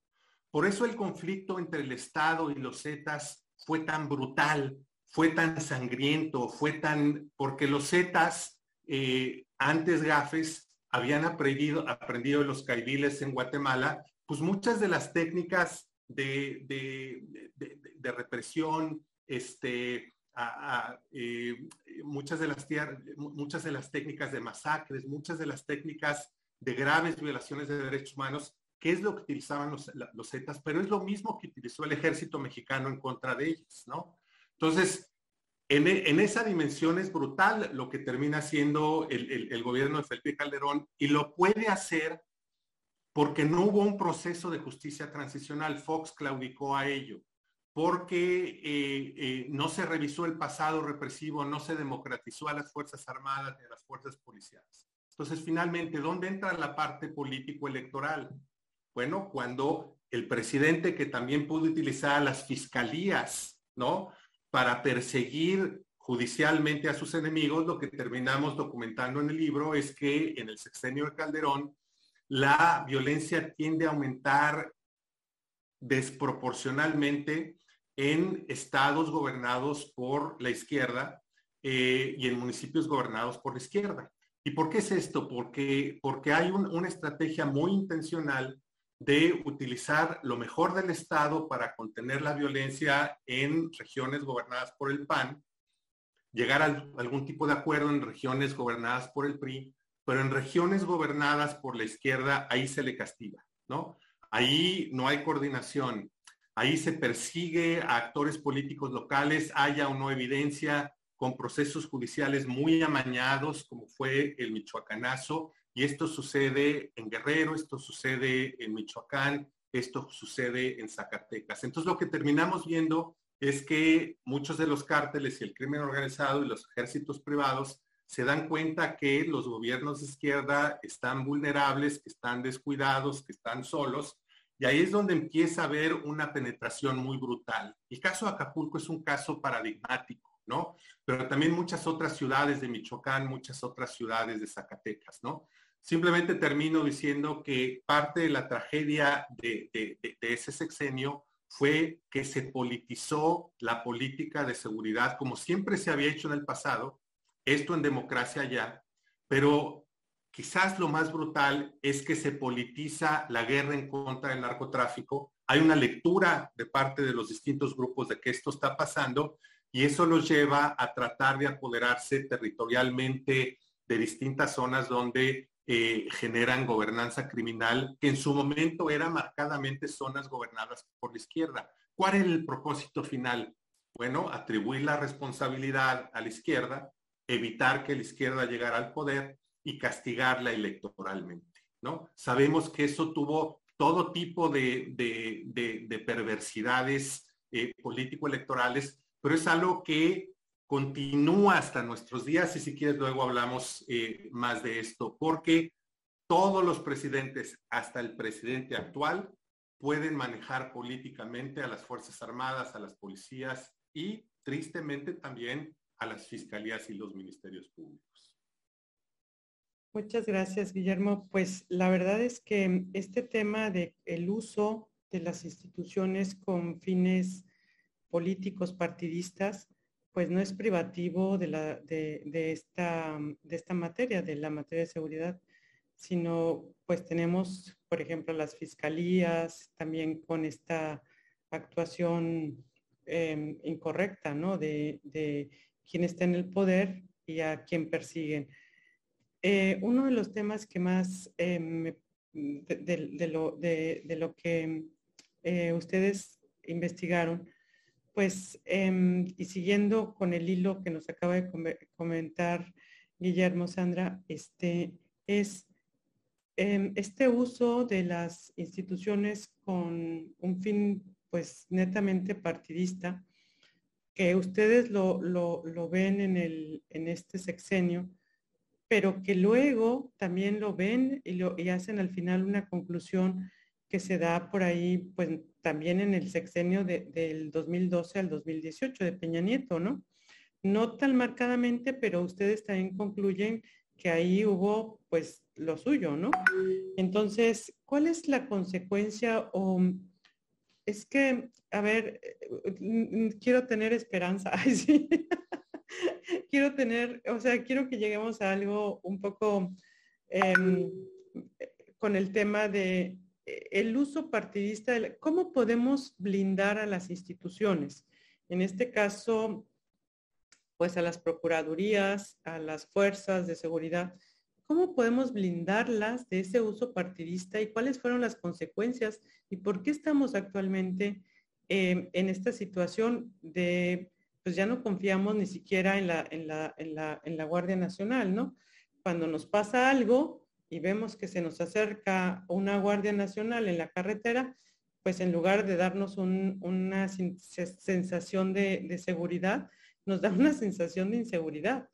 Speaker 2: Por eso el conflicto entre el Estado y los Zetas fue tan brutal, fue tan sangriento, fue tan, porque los Zetas, eh, antes gafes, habían aprendido, aprendido los caibiles en Guatemala, pues muchas de las técnicas de, de, represión, este, eh, muchas, de las, muchas de las técnicas de masacres, muchas de las técnicas de graves violaciones de derechos humanos, que es lo que utilizaban los, los Zetas, pero es lo mismo que utilizó el ejército mexicano en contra de ellos, ¿no? Entonces, en, esa dimensión es brutal lo que termina siendo el, gobierno de Felipe Calderón y lo puede hacer porque no hubo un proceso de justicia transicional. Fox claudicó a ello, porque eh, eh, no se revisó el pasado represivo, no se democratizó a las Fuerzas Armadas ni a las Fuerzas Policiales. Entonces, finalmente, ¿dónde entra la parte político-electoral? Bueno, cuando el presidente que también pudo utilizar las fiscalías, ¿no? Para perseguir judicialmente a sus enemigos, lo que terminamos documentando en el libro es que en el sexenio de Calderón, la violencia tiende a aumentar desproporcionalmente en estados gobernados por la izquierda eh, y en municipios gobernados por la izquierda. ¿Y por qué es esto? Porque, porque hay una estrategia muy intencional de utilizar lo mejor del Estado para contener la violencia en regiones gobernadas por el PAN, llegar a algún tipo de acuerdo en regiones gobernadas por el PRI, pero en regiones gobernadas por la izquierda, ahí se le castiga, ¿no? Ahí no hay coordinación, ahí se persigue a actores políticos locales, haya o no evidencia, con procesos judiciales muy amañados, como fue el Michoacanazo, y esto sucede en Guerrero, esto sucede en Michoacán, esto sucede en Zacatecas. Entonces lo que terminamos viendo es que muchos de los cárteles y el crimen organizado y los ejércitos privados se dan cuenta que los gobiernos de izquierda están vulnerables, que están descuidados, que están solos, y ahí es donde empieza a haber una penetración muy brutal. El caso de Acapulco es un caso paradigmático, ¿no? Pero también muchas otras ciudades de Michoacán, muchas otras ciudades de Zacatecas, ¿no? Simplemente termino diciendo que parte de la tragedia de, de ese sexenio fue que se politizó la política de seguridad como siempre se había hecho en el pasado, esto en democracia ya, pero quizás lo más brutal es que se politiza la guerra en contra del narcotráfico. Hay una lectura de parte de los distintos grupos de que esto está pasando y eso los lleva a tratar de apoderarse territorialmente de distintas zonas donde eh, generan gobernanza criminal, que en su momento era marcadamente zonas gobernadas por la izquierda. ¿Cuál es el propósito final? Bueno, atribuir la responsabilidad a la izquierda evitar que la izquierda llegara al poder y castigarla electoralmente, ¿no? Sabemos que eso tuvo todo tipo de, perversidades eh, político-electorales, pero es algo que continúa hasta nuestros días y si quieres luego hablamos eh, más de esto, porque todos los presidentes, hasta el presidente actual, pueden manejar políticamente a las Fuerzas Armadas, a las policías y tristemente también a las fiscalías y los ministerios públicos.
Speaker 1: Muchas gracias, Guillermo. Pues la verdad es que este tema de el uso de las instituciones con fines políticos partidistas, pues no es privativo de, la, de, esta, de esta materia, de la materia de seguridad, sino pues tenemos, por ejemplo, las fiscalías también con esta actuación em, incorrecta, ¿no? De, de quién está en el poder y a quién persiguen. Eh, uno de los temas que más eh, de, lo, que eh, ustedes investigaron, pues, em, y siguiendo con el hilo que nos acaba de comentar Guillermo Sandra, este, es em, este uso de las instituciones con un fin, pues, netamente partidista, que ustedes lo, ven en, el, en este sexenio, pero que luego también lo ven y, hacen al final una conclusión que se da por ahí, pues también en el sexenio del 2012 al 2018 de Peña Nieto, ¿no? No tan marcadamente, pero ustedes también concluyen que ahí hubo pues lo suyo, ¿no? Entonces, ¿cuál es la consecuencia o es que, a ver, eh, quiero tener esperanza. quiero tener, o sea, quiero que lleguemos a algo un poco em, con el tema de eh, el uso partidista, cómo podemos blindar a las instituciones. En este caso, pues a las procuradurías, a las fuerzas de seguridad, ¿Cómo podemos blindarlas de ese uso partidista y cuáles fueron las consecuencias y por qué estamos actualmente em, en esta situación de, pues ya no confiamos ni siquiera en la, en la, en la, en la Guardia Nacional, ¿no? Cuando nos pasa algo, y vemos que se nos acerca una Guardia Nacional en la carretera, pues en lugar de darnos una sensación de, seguridad, nos da una sensación de inseguridad.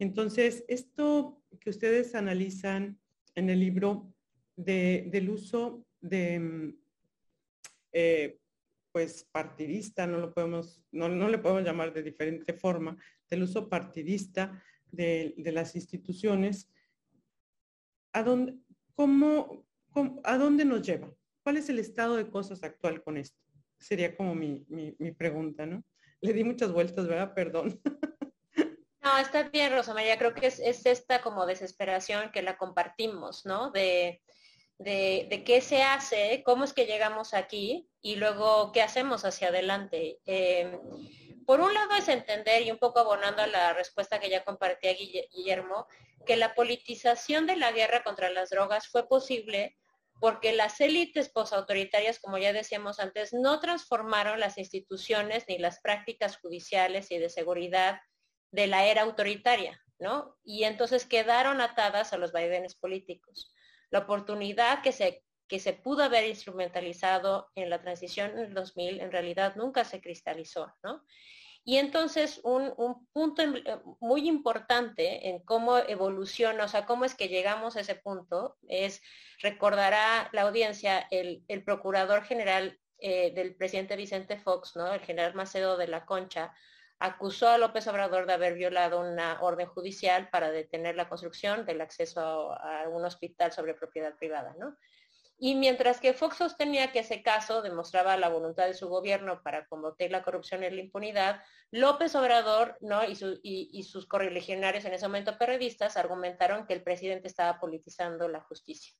Speaker 1: Entonces, esto que ustedes analizan en el libro del uso de, mm, eh, pues, partidista, no, lo podemos, no, le podemos llamar de diferente forma, del uso partidista de, las instituciones, ¿a dónde, cómo, ¿a dónde nos lleva? ¿Cuál es el estado de cosas actual con esto? Sería como mi, pregunta, ¿no? Le di muchas vueltas, ¿verdad? Perdón.
Speaker 3: No, está bien, Rosa María. Creo que es, esta como desesperación que la compartimos, ¿no? De, de, qué se hace, cómo es que llegamos aquí y luego qué hacemos hacia adelante. Em, por un lado es entender, y un poco abonando a la respuesta que ya compartía Guillermo, que la politización de la guerra contra las drogas fue posible porque las élites posautoritarias, como ya decíamos antes, no transformaron las instituciones ni las prácticas judiciales y de seguridad de la era autoritaria, ¿no? Y entonces quedaron atadas a los vaivenes políticos. La oportunidad que se, que se pudo haber instrumentalizado en la transición en el 2000 en realidad nunca se cristalizó, ¿no? Y entonces un, punto muy importante en cómo evoluciona, o sea, cómo es que llegamos a ese punto, es, recordará la audiencia, el, procurador general eh, del presidente Vicente Fox, ¿no? El general Macedo de la Concha, acusó a López Obrador de haber violado una orden judicial para detener la construcción del acceso a, un hospital sobre propiedad privada, ¿no? Y mientras que Fox sostenía que ese caso demostraba la voluntad de su gobierno para combatir la corrupción y la impunidad, López Obrador ¿no? y, sus correligionarios en ese momento periodistas argumentaron que el presidente estaba politizando la justicia.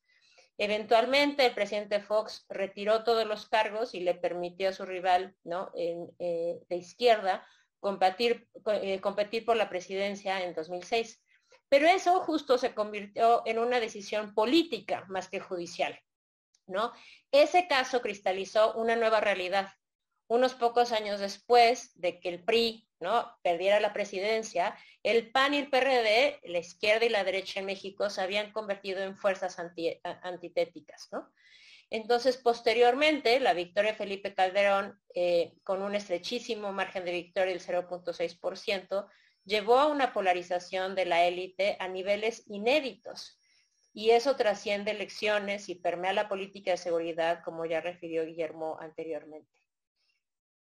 Speaker 3: Eventualmente el presidente Fox retiró todos los cargos y le permitió a su rival. Eh, de izquierda competir, eh, competir por la presidencia en 2006. Pero eso justo se convirtió en una decisión política más que judicial. ¿no? Ese caso cristalizó una nueva realidad. Unos pocos años después de que el PRI ¿no? perdiera la presidencia, el PAN y el PRD, la izquierda y la derecha en México, se habían convertido en fuerzas antitéticas. Entonces, posteriormente, la victoria de Felipe Calderón, eh, con un estrechísimo margen de victoria del 0.6%, llevó a una polarización de la élite a niveles inéditos y eso trasciende elecciones y permea la política de seguridad, como ya refirió Guillermo anteriormente.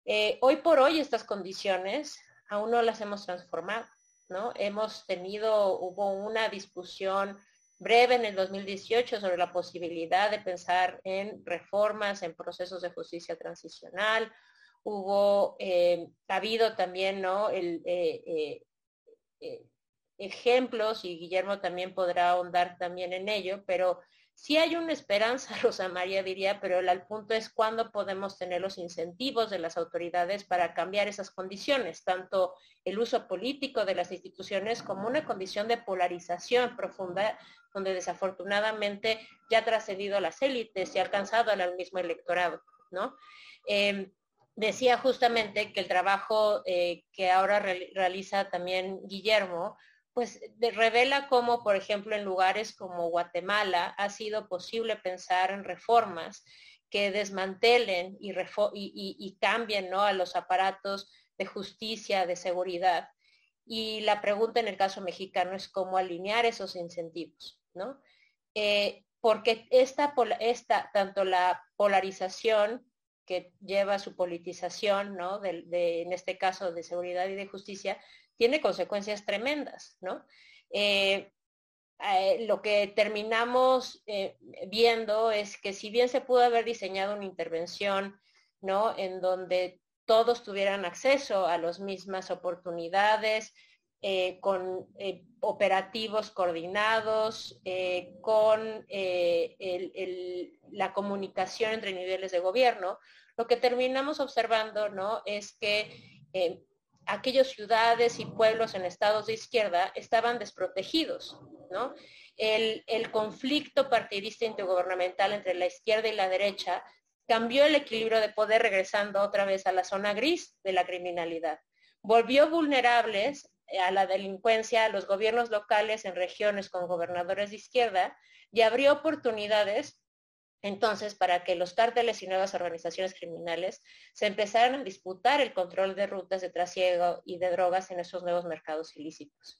Speaker 3: Eh, hoy por hoy estas condiciones aún no las hemos transformado, ¿no? Hemos tenido, hubo una discusión breve en el 2018 sobre la posibilidad de pensar en reformas, en procesos de justicia transicional. Hubo, eh, ha habido también, ¿no? El, eh, ejemplos y Guillermo también podrá ahondar también en ello, pero sí hay una esperanza, Rosa María diría, pero el, punto es cuándo podemos tener los incentivos de las autoridades para cambiar esas condiciones, tanto el uso político de las instituciones como una condición de polarización profunda, donde desafortunadamente ya ha trascendido a las élites y ha alcanzado al mismo electorado, ¿no? Em, decía justamente que el trabajo eh, que ahora realiza también Guillermo, pues revela cómo, por ejemplo, en lugares como Guatemala ha sido posible pensar en reformas que desmantelen y, cambien ¿no? a los aparatos de justicia, de seguridad. Y la pregunta en el caso mexicano es cómo alinear esos incentivos, ¿no? Eh, porque esta, esta, tanto la polarización que lleva a su politización, ¿no? en este caso de seguridad y de justicia, tiene consecuencias tremendas, ¿no? Eh, eh, lo que terminamos eh, viendo es que si bien se pudo haber diseñado una intervención, ¿no? En donde todos tuvieran acceso a las mismas oportunidades, con operativos coordinados, con la comunicación entre niveles de gobierno, lo que terminamos observando ¿no? es que aquellas ciudades y pueblos en estados de izquierda estaban desprotegidos, ¿no? El, conflicto partidista intergubernamental entre la izquierda y la derecha cambió el equilibrio de poder regresando otra vez a la zona gris de la criminalidad. Volvió vulnerables a la delincuencia a los gobiernos locales en regiones con gobernadores de izquierda y abrió oportunidades entonces para que los cárteles y nuevas organizaciones criminales se empezaran a disputar el control de rutas de trasiego y de drogas en esos nuevos mercados ilícitos.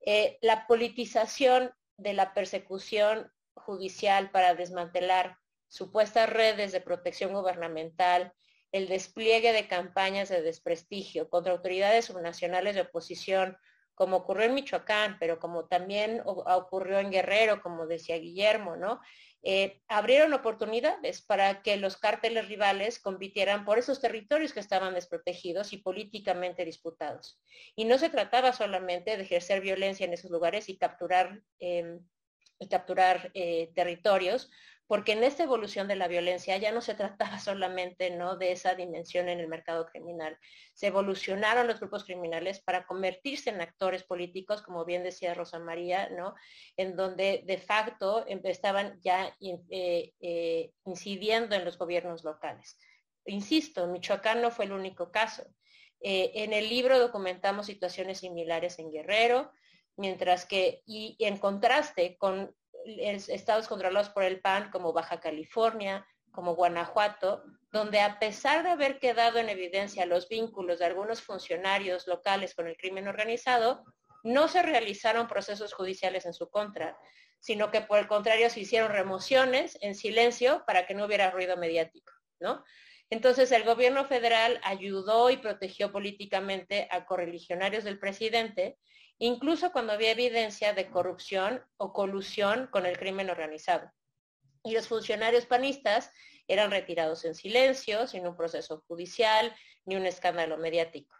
Speaker 3: Eh, la politización de la persecución judicial para desmantelar supuestas redes de protección gubernamental, el despliegue de campañas de desprestigio contra autoridades subnacionales de oposición, como ocurrió en Michoacán, pero como también ocurrió en Guerrero, como decía Guillermo, ¿no? Eh, abrieron oportunidades para que los cárteles rivales compitieran por esos territorios que estaban desprotegidos y políticamente disputados. Y no se trataba solamente de ejercer violencia en esos lugares y capturar, em, y capturar eh, territorios, porque en esta evolución de la violencia ya no se trataba solamente ¿no? de esa dimensión en el mercado criminal. Se evolucionaron los grupos criminales para convertirse en actores políticos, como bien decía Rosa María, ¿no? en donde de facto estaban ya eh, eh, incidiendo en los gobiernos locales. Insisto, Michoacán no fue el único caso. Eh, en el libro documentamos situaciones similares en Guerrero, mientras que, y en contraste con estados controlados por el PAN como Baja California, como Guanajuato, donde a pesar de haber quedado en evidencia los vínculos de algunos funcionarios locales con el crimen organizado, no se realizaron procesos judiciales en su contra, sino que por el contrario se hicieron remociones en silencio para que no hubiera ruido mediático. Entonces el gobierno federal ayudó y protegió políticamente a correligionarios del presidente incluso cuando había evidencia de corrupción o colusión con el crimen organizado. Y los funcionarios panistas eran retirados en silencio, sin un proceso judicial ni un escándalo mediático.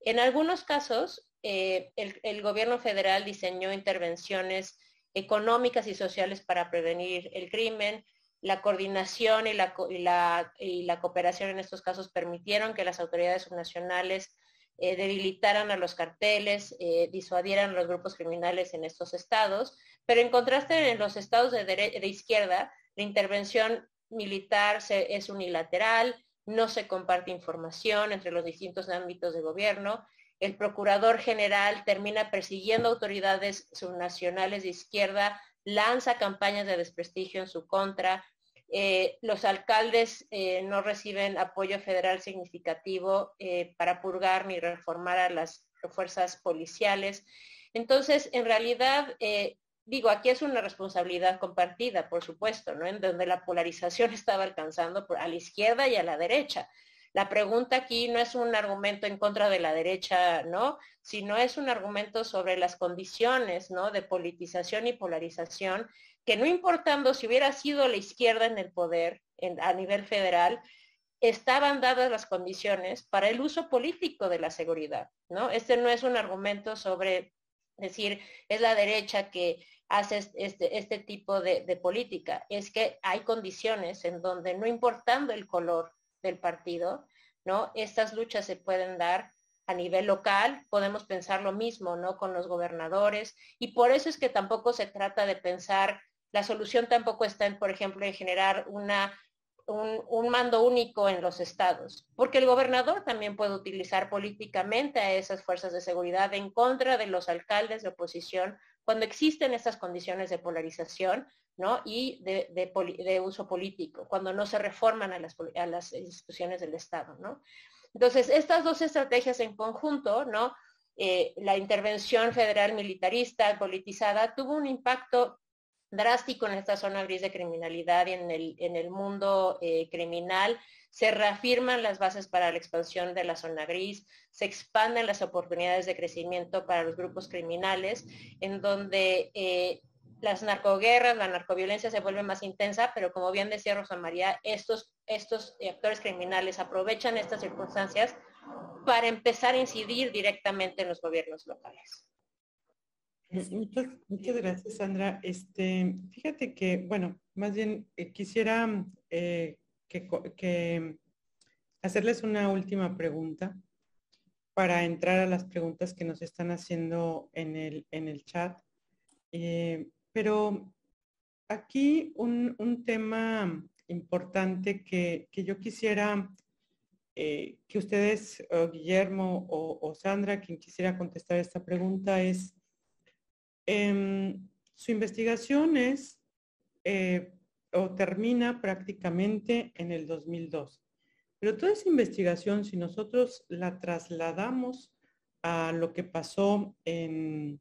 Speaker 3: En algunos casos, eh, el, gobierno federal diseñó intervenciones económicas y sociales para prevenir el crimen. La coordinación y la, y la cooperación en estos casos permitieron que las autoridades subnacionales eh, debilitaran a los carteles, eh, disuadieran a los grupos criminales en estos estados, pero en contraste en los estados de, izquierda, la intervención militar es unilateral, no se comparte información entre los distintos ámbitos de gobierno, el procurador general termina persiguiendo autoridades subnacionales de izquierda, lanza campañas de desprestigio en su contra, eh, los alcaldes eh, no reciben apoyo federal significativo eh, para purgar ni reformar a las fuerzas policiales. Entonces, en realidad, digo, aquí es una responsabilidad compartida, por supuesto, ¿no? En donde la polarización estaba alcanzando a la izquierda y a la derecha. La pregunta aquí no es un argumento en contra de la derecha, ¿no? Sino es un argumento sobre las condiciones. De politización y polarización que no importando si hubiera sido la izquierda en el poder a nivel federal, estaban dadas las condiciones para el uso político de la seguridad, ¿no? Este no es un argumento sobre decir, es la derecha que hace este, este tipo de, de, política. Es que hay condiciones en donde, no importando el color del partido, ¿no? Estas luchas se pueden dar a nivel local, podemos pensar lo mismo, ¿no? Con los gobernadores, y por eso es que tampoco se trata de pensar la solución tampoco está en, por ejemplo, en generar una, un, mando único en los estados, porque el gobernador también puede utilizar políticamente a esas fuerzas de seguridad en contra de los alcaldes de oposición cuando existen estas condiciones de polarización ¿no? y de, uso político, cuando no se reforman a las, instituciones del Estado. ¿no? Entonces, estas dos estrategias en conjunto, ¿no? Eh, la intervención federal militarista politizada tuvo un impacto drástico en esta zona gris de criminalidad y en el, en el mundo eh, criminal. Se reafirman las bases para la expansión de la zona gris, se expanden las oportunidades de crecimiento para los grupos criminales, en donde eh, las narcoguerras, la narcoviolencia se vuelve más intensa, pero como bien decía Rosa María, estos, estos actores criminales aprovechan estas circunstancias para empezar a incidir directamente en los gobiernos locales.
Speaker 1: Muchas, muchas gracias, Sandra. Este, fíjate que, bueno, más bien eh, quisiera eh, que, hacerles una última pregunta para entrar a las preguntas que nos están haciendo en el, en el chat. Eh, pero aquí un, tema importante que, que yo quisiera eh, que ustedes, Guillermo o, Sandra, quien quisiera contestar esta pregunta es, em, su investigación es eh, o termina prácticamente en el 2002. Pero toda esa investigación, si nosotros la trasladamos a lo que pasó en,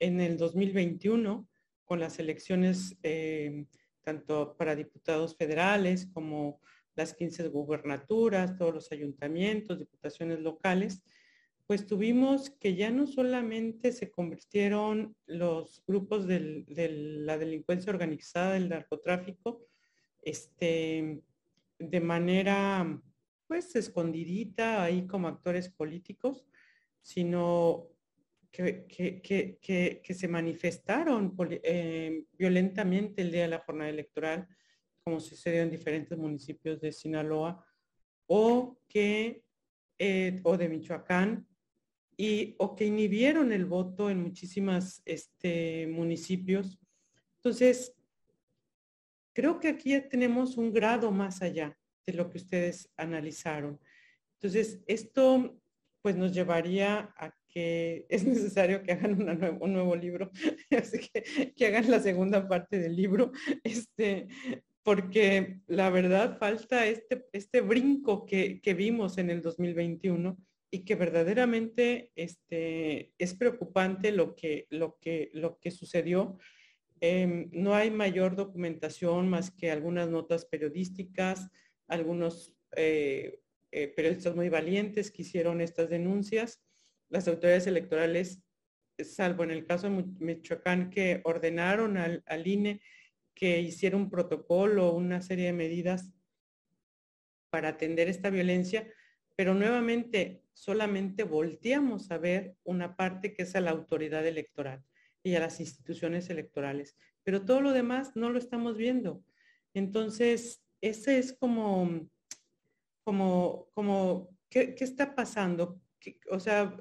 Speaker 1: en el 2021 con las elecciones eh, tanto para diputados federales como las 15 gubernaturas, todos los ayuntamientos, diputaciones locales, pues tuvimos que ya no solamente se convirtieron los grupos de la delincuencia organizada, del narcotráfico, este, de manera pues escondidita ahí como actores políticos, sino que, que, se manifestaron eh, violentamente el día de la jornada electoral, como sucedió en diferentes municipios de Sinaloa, o que, eh, o de Michoacán, y, o que inhibieron el voto en muchísimas este, municipios. Entonces, creo que aquí ya tenemos un grado más allá de lo que ustedes analizaron. Entonces, esto pues nos llevaría a que es necesario que hagan un nuevo libro, así que, que hagan la segunda parte del libro, este, porque la verdad falta este, este brinco que, que vimos en el 2021 y que verdaderamente este, es preocupante lo que, lo que, lo que sucedió. Em, no hay mayor documentación más que algunas notas periodísticas, algunos eh, eh, periodistas muy valientes que hicieron estas denuncias. Las autoridades electorales, salvo en el caso de Michoacán, que ordenaron al, al INE que hiciera un protocolo, una serie de medidas para atender esta violencia, pero nuevamente solamente volteamos a ver una parte que es a la autoridad electoral y a las instituciones electorales, pero todo lo demás no lo estamos viendo. Entonces, ese es como, como, como, ¿qué, está pasando? o sea,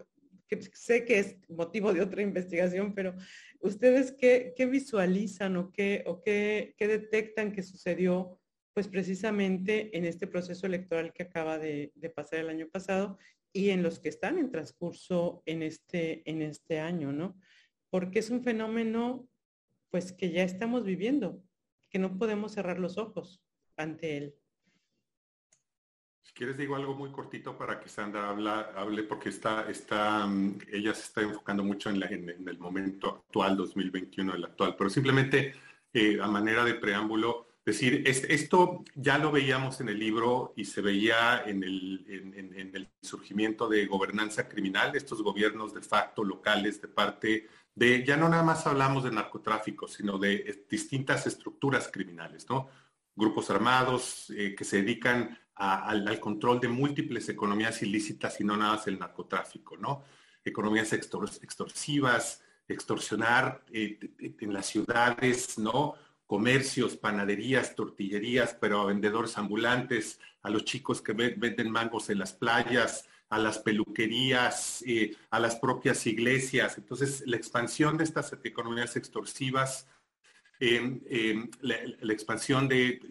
Speaker 1: sé que es motivo de otra investigación, pero ustedes qué, visualizan o qué, o qué, qué detectan que sucedió pues precisamente en este proceso electoral que acaba de, pasar el año pasado y en los que están en transcurso en este, en este año, ¿no? Porque es un fenómeno pues que ya estamos viviendo, que no podemos cerrar los ojos ante él.
Speaker 2: Si quieres digo algo muy cortito para que Sandra hable, porque está, está, mm, ella se está enfocando mucho en, en, el momento actual, 2021, el actual, pero simplemente eh, a manera de preámbulo, decir, esto ya lo veíamos en el libro y se veía en el, en, el, surgimiento de gobernanza criminal, estos gobiernos de facto locales de parte de, ya no nada más hablamos de narcotráfico, sino de distintas estructuras criminales, ¿no? Grupos armados eh, que se dedican al, control de múltiples economías ilícitas y no nada más el narcotráfico, ¿no? Economías extorsivas, extorsionar eh, en las ciudades, ¿no? Comercios, panaderías, tortillerías, pero a vendedores ambulantes, a los chicos que venden mangos en las playas, a las peluquerías, eh, a las propias iglesias. Entonces, la expansión de estas economías extorsivas, em, em, la, expansión de,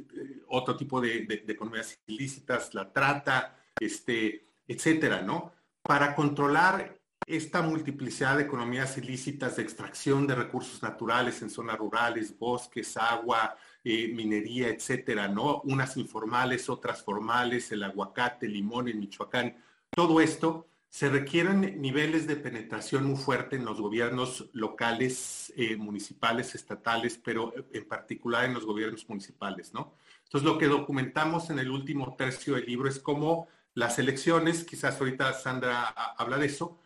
Speaker 2: otro tipo de, economías ilícitas, la trata, este, etcétera, ¿no? Para controlar esta multiplicidad de economías ilícitas de extracción de recursos naturales en zonas rurales, bosques, agua, eh, minería, etcétera, ¿no? Unas informales, otras formales, el aguacate, el limón en Michoacán. Todo esto se requieren niveles de penetración muy fuerte en los gobiernos locales, eh, municipales, estatales, pero en particular en los gobiernos municipales, ¿no? Entonces, lo que documentamos en el último tercio del libro es cómo las elecciones, quizás ahorita Sandra habla de eso,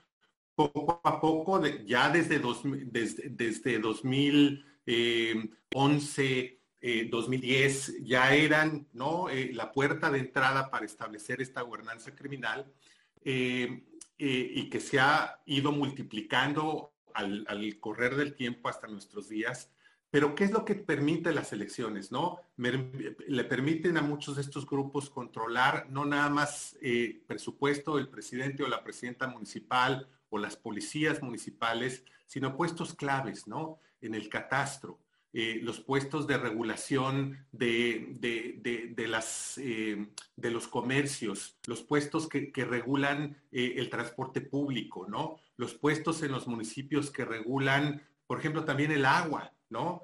Speaker 2: poco a poco, ya desde, desde, desde 2011, 2010, eh, ya eran. Eh, la puerta de entrada para establecer esta gobernanza criminal eh, y que se ha ido multiplicando al, al, correr del tiempo hasta nuestros días. Pero ¿qué es lo que permite las elecciones? ¿no? le permiten a muchos de estos grupos controlar no nada más presupuesto del presidente o la presidenta municipal o las policías municipales, sino puestos claves, ¿no? En el catastro, eh, los puestos de regulación de, las, eh, de los comercios, los puestos que, regulan eh, el transporte público, ¿no? Los puestos en los municipios que regulan, por ejemplo, también el agua, ¿no?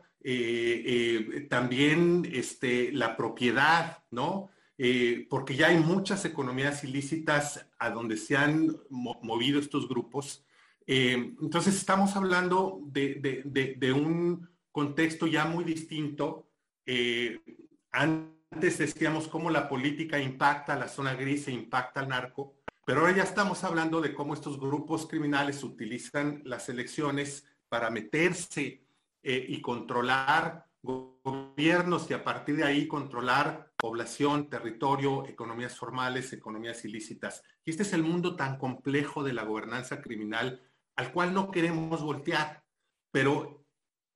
Speaker 2: también este, la propiedad, ¿no? Porque ya hay muchas economías ilícitas a donde se han movido estos grupos. entonces estamos hablando de un contexto ya muy distinto. Eh, antes decíamos cómo la política impacta a la zona gris e impacta al narco, pero ahora ya estamos hablando de cómo estos grupos criminales utilizan las elecciones para meterse eh, y controlar gobiernos y a partir de ahí controlar población, territorio, economías formales, economías ilícitas. Y este es el mundo tan complejo de la gobernanza criminal al cual no queremos voltear, pero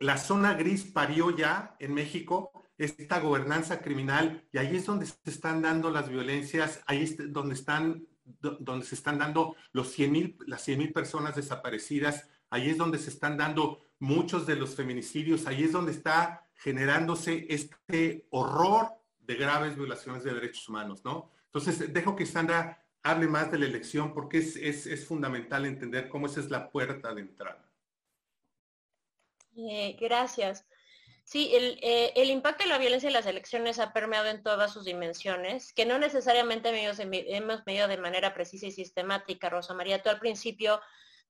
Speaker 2: la zona gris parió ya en México esta gobernanza criminal y ahí es donde se están dando las violencias, ahí es donde están donde se están dando los 100 las 100 mil personas desaparecidas, ahí es donde se están dando muchos de los feminicidios, ahí es donde está generándose este horror de graves violaciones de derechos humanos, ¿no? Entonces, dejo que Sandra hable más de la elección porque es, es fundamental entender cómo esa es la puerta de entrada.
Speaker 3: Eh, gracias. Sí, el, eh, el, impacto de la violencia en las elecciones ha permeado en todas sus dimensiones, que no necesariamente hemos medido de manera precisa y sistemática. Rosa María, tú al principio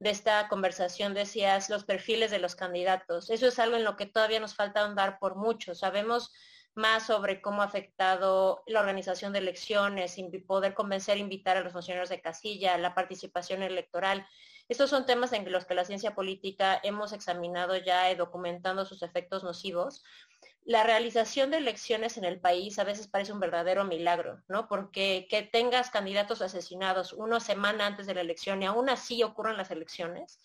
Speaker 3: de esta conversación decías los perfiles de los candidatos. Eso es algo en lo que todavía nos falta ahondar por mucho. Sabemos más sobre cómo ha afectado la organización de elecciones, poder convencer, invitar a los funcionarios de casilla, la participación electoral. Estos son temas en los que la ciencia política hemos examinado ya y documentando sus efectos nocivos. La realización de elecciones en el país a veces parece un verdadero milagro, ¿no? Porque que tengas candidatos asesinados una semana antes de la elección y aún así ocurran las elecciones,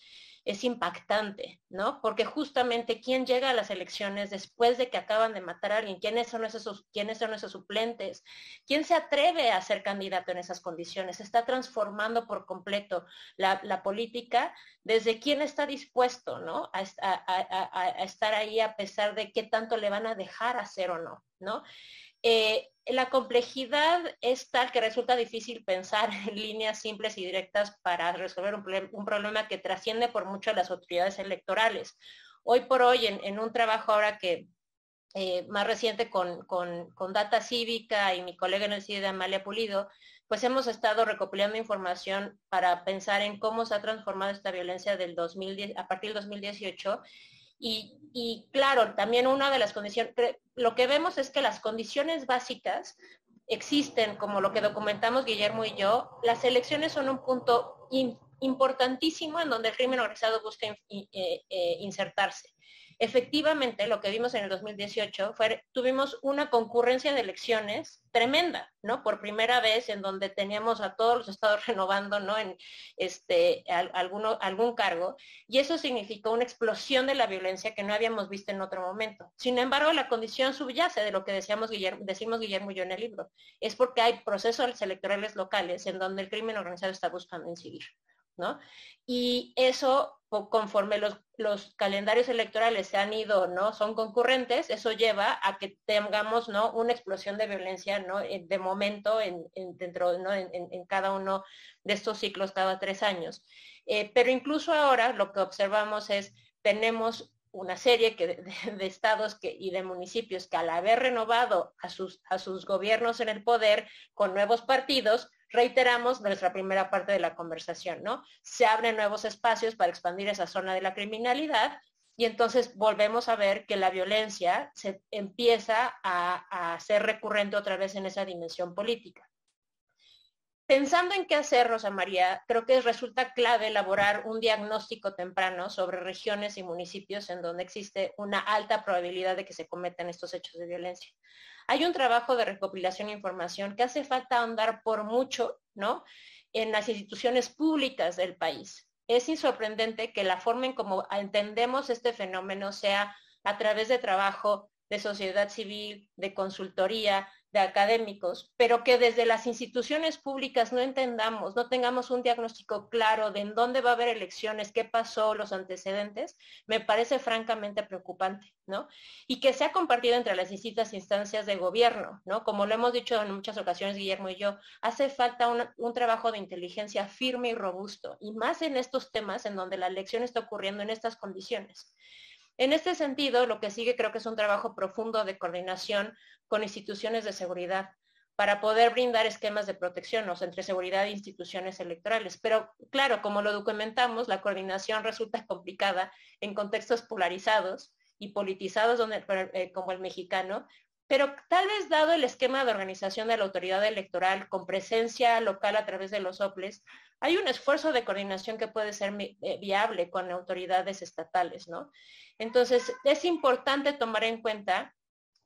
Speaker 3: es impactante, ¿no? Porque justamente quién llega a las elecciones después de que acaban de matar a alguien, quiénes son esos, quiénes son esos suplentes, quién se atreve a ser candidato en esas condiciones, está transformando por completo la, política desde quién está dispuesto, ¿no? A, estar ahí a pesar de qué tanto le van a dejar hacer o no, ¿no? Eh, la complejidad es tal que resulta difícil pensar en líneas simples y directas para resolver un, problema que trasciende por mucho a las autoridades electorales. Hoy por hoy, en, un trabajo ahora que eh, más reciente con, Data Cívica y mi colega en el CIDE, Amalia Pulido, pues hemos estado recopilando información para pensar en cómo se ha transformado esta violencia del 2010, a partir del 2018 y, claro, también una de las condiciones, lo que vemos es que las condiciones básicas existen, como lo que documentamos Guillermo y yo, las elecciones son un punto importantísimo en donde el crimen organizado busca eh, eh, insertarse. Efectivamente, lo que vimos en el 2018 fue, tuvimos una concurrencia de elecciones tremenda, ¿no? Por primera vez en donde teníamos a todos los estados renovando, ¿no? En este, alguno, algún cargo. Y eso significó una explosión de la violencia que no habíamos visto en otro momento. Sin embargo, la condición subyace de lo que decíamos decimos Guillermo y yo en el libro. Es porque hay procesos electorales locales en donde el crimen organizado está buscando incidir. Y eso, conforme los, calendarios electorales se han ido, ¿no? Son concurrentes, eso lleva a que tengamos, ¿no? Una explosión de violencia, ¿no? De momento en, dentro, En, cada uno de estos ciclos cada tres años. Eh, pero incluso ahora lo que observamos es, tenemos una serie de, estados y de municipios que al haber renovado a sus, a sus gobiernos en el poder con nuevos partidos, reiteramos nuestra primera parte de la conversación, ¿no? Se abren nuevos espacios para expandir esa zona de la criminalidad y entonces volvemos a ver que la violencia se empieza a, a ser recurrente otra vez en esa dimensión política. Pensando en qué hacer, Rosa María, creo que resulta clave elaborar un diagnóstico temprano sobre regiones y municipios en donde existe una alta probabilidad de que se cometan estos hechos de violencia hay un trabajo de recopilación de información que hace falta ahondar por mucho, ¿no? En las instituciones públicas del país. Es insorprendente que la forma en cómo entendemos este fenómeno sea a través de trabajo de sociedad civil, de consultoría, de académicos, pero que desde las instituciones públicas no entendamos, no tengamos un diagnóstico claro de en dónde va a haber elecciones, qué pasó, los antecedentes, me parece francamente preocupante, ¿no? Y que sea compartido entre las distintas instancias de gobierno, ¿no? Como lo hemos dicho en muchas ocasiones, Guillermo y yo, hace falta un, un trabajo de inteligencia firme y robusto, y más en estos temas en donde la elección está ocurriendo en estas condiciones. En este sentido, lo que sigue creo que es un trabajo profundo de coordinación con instituciones de seguridad para poder brindar esquemas de protección entre seguridad e instituciones electorales. Pero claro, como lo documentamos, la coordinación resulta complicada en contextos polarizados y politizados donde, eh, como el mexicano, pero tal vez dado el esquema de organización de la autoridad electoral con presencia local a través de los OPLES, hay un esfuerzo de coordinación que puede ser eh, viable con autoridades estatales, ¿no? Entonces, es importante tomar en cuenta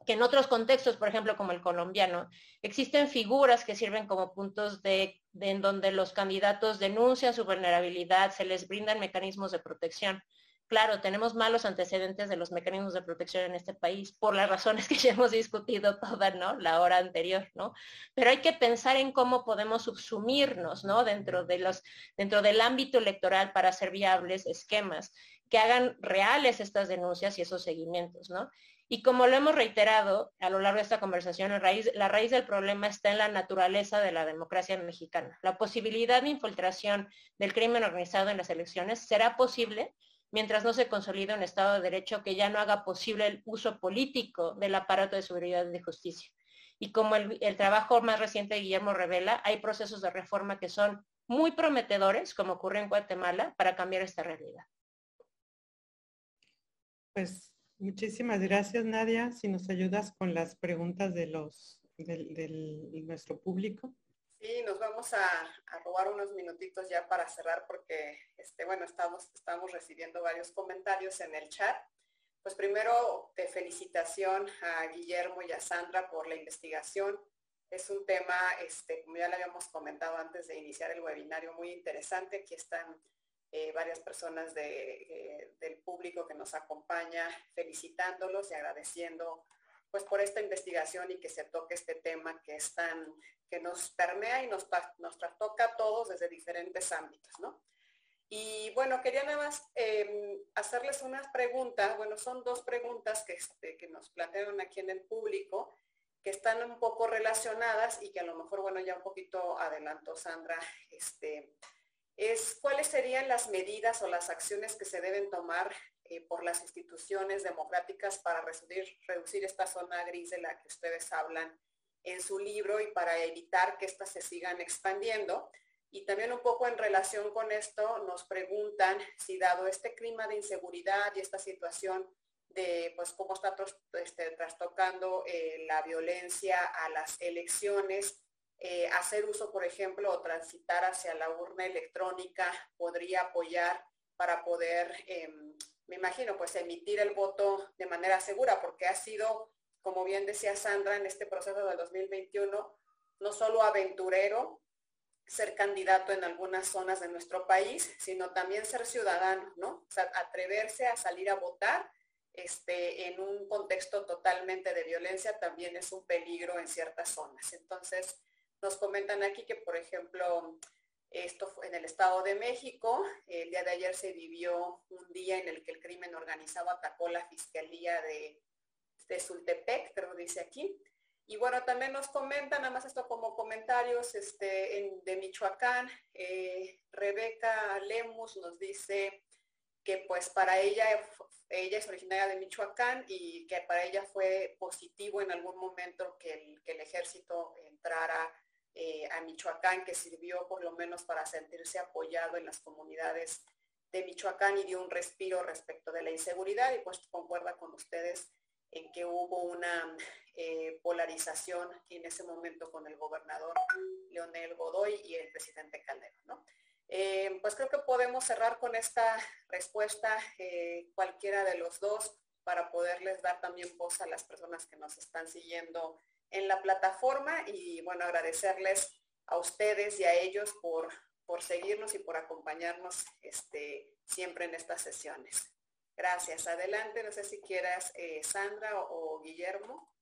Speaker 3: que en otros contextos, por ejemplo, como el colombiano, existen figuras que sirven como puntos de, en donde los candidatos denuncian su vulnerabilidad, se les brindan mecanismos de protección. Claro, tenemos malos antecedentes de los mecanismos de protección en este país, por las razones que ya hemos discutido toda, ¿no? La hora anterior, ¿no? Pero hay que pensar en cómo podemos subsumirnos, ¿no? Dentro, de los, dentro del ámbito electoral para hacer viables esquemas que hagan reales estas denuncias y esos seguimientos, ¿no? Y como lo hemos reiterado a lo largo de esta conversación, la raíz, la raíz del problema está en la naturaleza de la democracia mexicana. La posibilidad de infiltración del crimen organizado en las elecciones será posible mientras no se consolide un Estado de Derecho que ya no haga posible el uso político del aparato de seguridad y de justicia. Y como el, trabajo más reciente de Guillermo revela, hay procesos de reforma que son muy prometedores, como ocurre en Guatemala, para cambiar esta realidad.
Speaker 1: Pues Muchísimas gracias, Nadia. Si nos ayudas con las preguntas de los del, nuestro público.
Speaker 4: Sí, nos vamos a, robar unos minutitos ya para cerrar porque, este, bueno, estamos, estamos recibiendo varios comentarios en el chat. Pues primero, de felicitación a Guillermo y a Sandra por la investigación. Es un tema, este, como ya le habíamos comentado antes de iniciar el webinario, muy interesante. Aquí están eh, varias personas eh, del público que nos acompaña felicitándolos y agradeciendo pues por esta investigación y que se toque este tema que es tan, que nos permea y nos, nos toca a todos desde diferentes ámbitos, ¿no? Y bueno, quería nada más em, hacerles unas preguntas, bueno, son dos preguntas que, este, que nos plantearon aquí en el público, que están un poco relacionadas y que a lo mejor, bueno, ya un poquito adelantó Sandra, este, es cuáles serían las medidas o las acciones que se deben tomar eh, por las instituciones democráticas para reducir, esta zona gris de la que ustedes hablan en su libro y para evitar que éstas se sigan expandiendo. Y también un poco en relación con esto nos preguntan si dado este clima de inseguridad y esta situación de pues cómo está este, trastocando eh, la violencia a las elecciones, eh, hacer uso, por ejemplo, o transitar hacia la urna electrónica podría apoyar para poder, em, me imagino, pues emitir el voto de manera segura, porque ha sido, como bien decía Sandra, en este proceso del 2021, no solo aventurero ser candidato en algunas zonas de nuestro país, sino también ser ciudadano, ¿no? O sea, atreverse a salir a votar este, en un contexto totalmente de violencia también es un peligro en ciertas zonas. Entonces, nos comentan aquí que, por ejemplo, esto fue en el Estado de México. El día de ayer se vivió un día en el que el crimen organizado atacó la Fiscalía de, de Sultepec, creo dice aquí. Y bueno, también nos comentan, nada más esto como comentarios, este, de Michoacán, eh, Rebeca Lemus nos dice que pues para ella, ella es originaria de Michoacán y que para ella fue positivo en algún momento que el, que el ejército entrara eh, a Michoacán, que sirvió por lo menos para sentirse apoyado en las comunidades de Michoacán y dio un respiro respecto de la inseguridad y pues concuerda con ustedes en que hubo una eh, polarización en ese momento con el gobernador Leonel Godoy y el presidente Calderón. Eh, pues creo que podemos cerrar con esta respuesta, cualquiera de los dos, para poderles dar también voz a las personas que nos están siguiendo en la plataforma y bueno, agradecerles a ustedes y a ellos por, por seguirnos y por acompañarnos este, siempre en estas sesiones. Gracias. Adelante, no sé si quieras eh, Sandra o, Guillermo.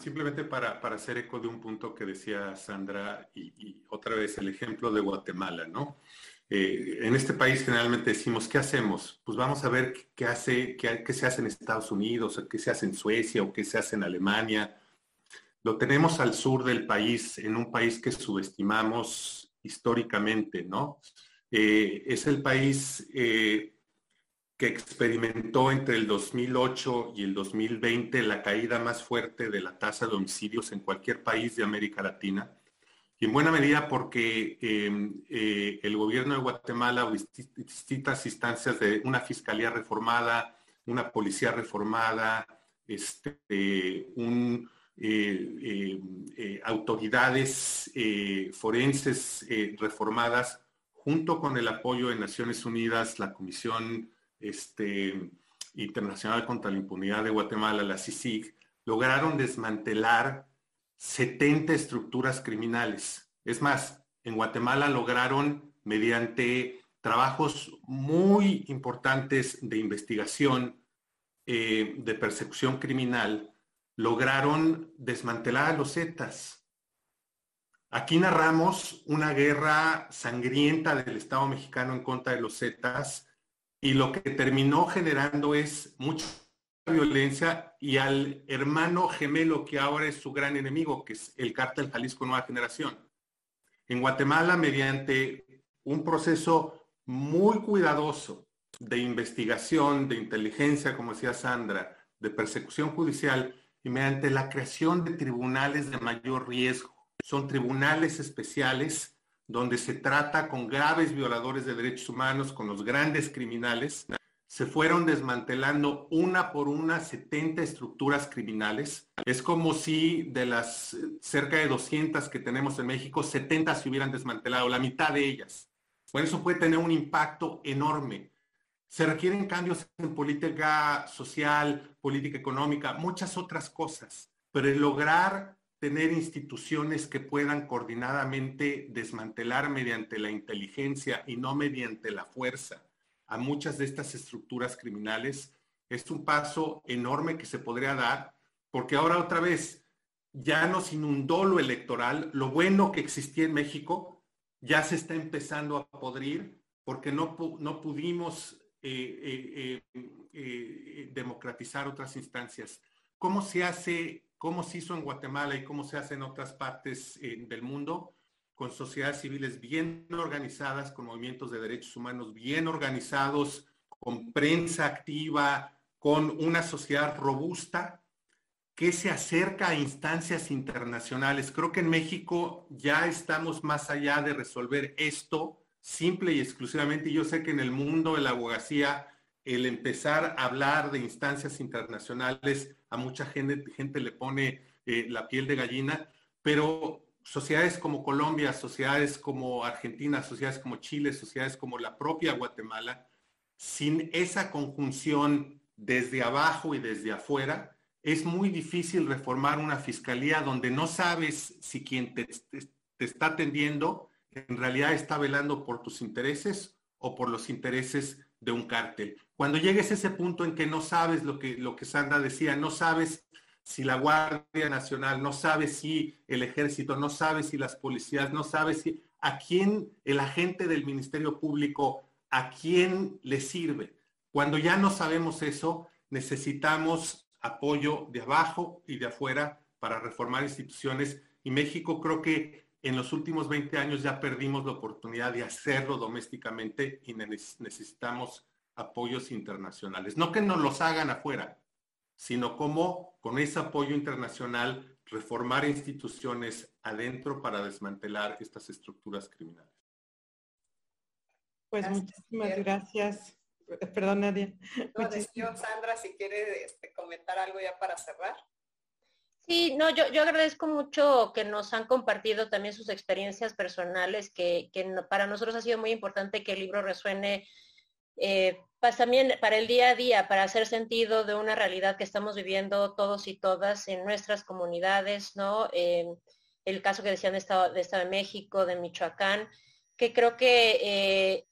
Speaker 2: Simplemente para, hacer eco de un punto que decía Sandra y, otra vez el ejemplo de Guatemala, ¿no? Eh, en este país generalmente decimos, ¿qué hacemos? Pues vamos a ver qué, hace, qué, se hace en Estados Unidos, o qué se hace en Suecia, o qué se hace en Alemania. Lo tenemos al sur del país, en un país que subestimamos históricamente, ¿no? Eh, es el país eh, que experimentó entre el 2008 y el 2020 la caída más fuerte de la tasa de homicidios en cualquier país de América Latina. Y en buena medida porque em, eh, el gobierno de Guatemala, distintas instancias de una fiscalía reformada, una policía reformada, este, un, em, autoridades forenses reformadas, junto con el apoyo de Naciones Unidas, la Comisión este, Internacional contra la Impunidad de Guatemala, la CICIG, lograron desmantelar 70 estructuras criminales. Es más, en Guatemala lograron, mediante trabajos muy importantes de investigación, eh, de persecución criminal, lograron desmantelar a los Zetas, Aquí narramos una guerra sangrienta del Estado mexicano en contra de los Zetas y lo que terminó generando es mucha violencia y al hermano gemelo que ahora es su gran enemigo, que es el cártel Jalisco Nueva Generación. En Guatemala, mediante un proceso muy cuidadoso de investigación, de inteligencia, como decía Sandra, de persecución judicial y mediante la creación de tribunales de mayor riesgo, son tribunales especiales donde se trata con graves violadores de derechos humanos, con los grandes criminales. Se fueron desmantelando una por una 70 estructuras criminales. Es como si de las cerca de 200 que tenemos en México, 70 se hubieran desmantelado, la mitad de ellas. Bueno, eso puede tener un impacto enorme. Se requieren cambios en política social, política económica, muchas otras cosas, pero lograr tener instituciones que puedan coordinadamente desmantelar mediante la inteligencia y no mediante la fuerza a muchas de estas estructuras criminales, es un paso enorme que se podría dar, porque ahora otra vez ya nos inundó lo electoral, lo bueno que existía en México ya se está empezando a podrir porque no, no pudimos eh, eh, eh, democratizar otras instancias. ¿Cómo se hace cómo se hizo en Guatemala y cómo se hace en otras partes del mundo, con sociedades civiles bien organizadas, con movimientos de derechos humanos bien organizados, con prensa activa, con una sociedad robusta que se acerca a instancias internacionales. Creo que en México ya estamos más allá de resolver esto simple y exclusivamente. Yo sé que en el mundo de la abogacía el empezar a hablar de instancias internacionales a mucha gente, gente le pone eh, la piel de gallina, pero sociedades como Colombia, sociedades como Argentina, sociedades como Chile, sociedades como la propia Guatemala, sin esa conjunción desde abajo y desde afuera, es muy difícil reformar una fiscalía donde no sabes si quien te, te está atendiendo en realidad está velando por tus intereses o por los intereses de un cártel. Cuando llegues a ese punto en que no sabes lo que, lo que Sandra decía, no sabes si la Guardia Nacional, no sabes si el ejército, no sabes si las policías, no sabes si a quién el agente del Ministerio Público, a quién le sirve. Cuando ya no sabemos eso, necesitamos apoyo de abajo y de afuera para reformar instituciones. Y México creo que en los últimos 20 años ya perdimos la oportunidad de hacerlo domésticamente y necesitamos apoyos internacionales. No que nos los hagan afuera, sino como con ese apoyo internacional reformar instituciones adentro para desmantelar estas estructuras criminales.
Speaker 1: Pues muchísimas gracias. Perdón, Nadia.
Speaker 4: Sandra, si quiere este, comentar algo ya para cerrar.
Speaker 3: Sí, no, yo, yo agradezco mucho que nos han compartido también sus experiencias personales, que, para nosotros ha sido muy importante que el libro resuene eh, pues también para el día a día, para hacer sentido de una realidad que estamos viviendo todos y todas en nuestras comunidades, ¿no? el caso que decían de Estado, de Estado de México, de Michoacán, que creo que eh,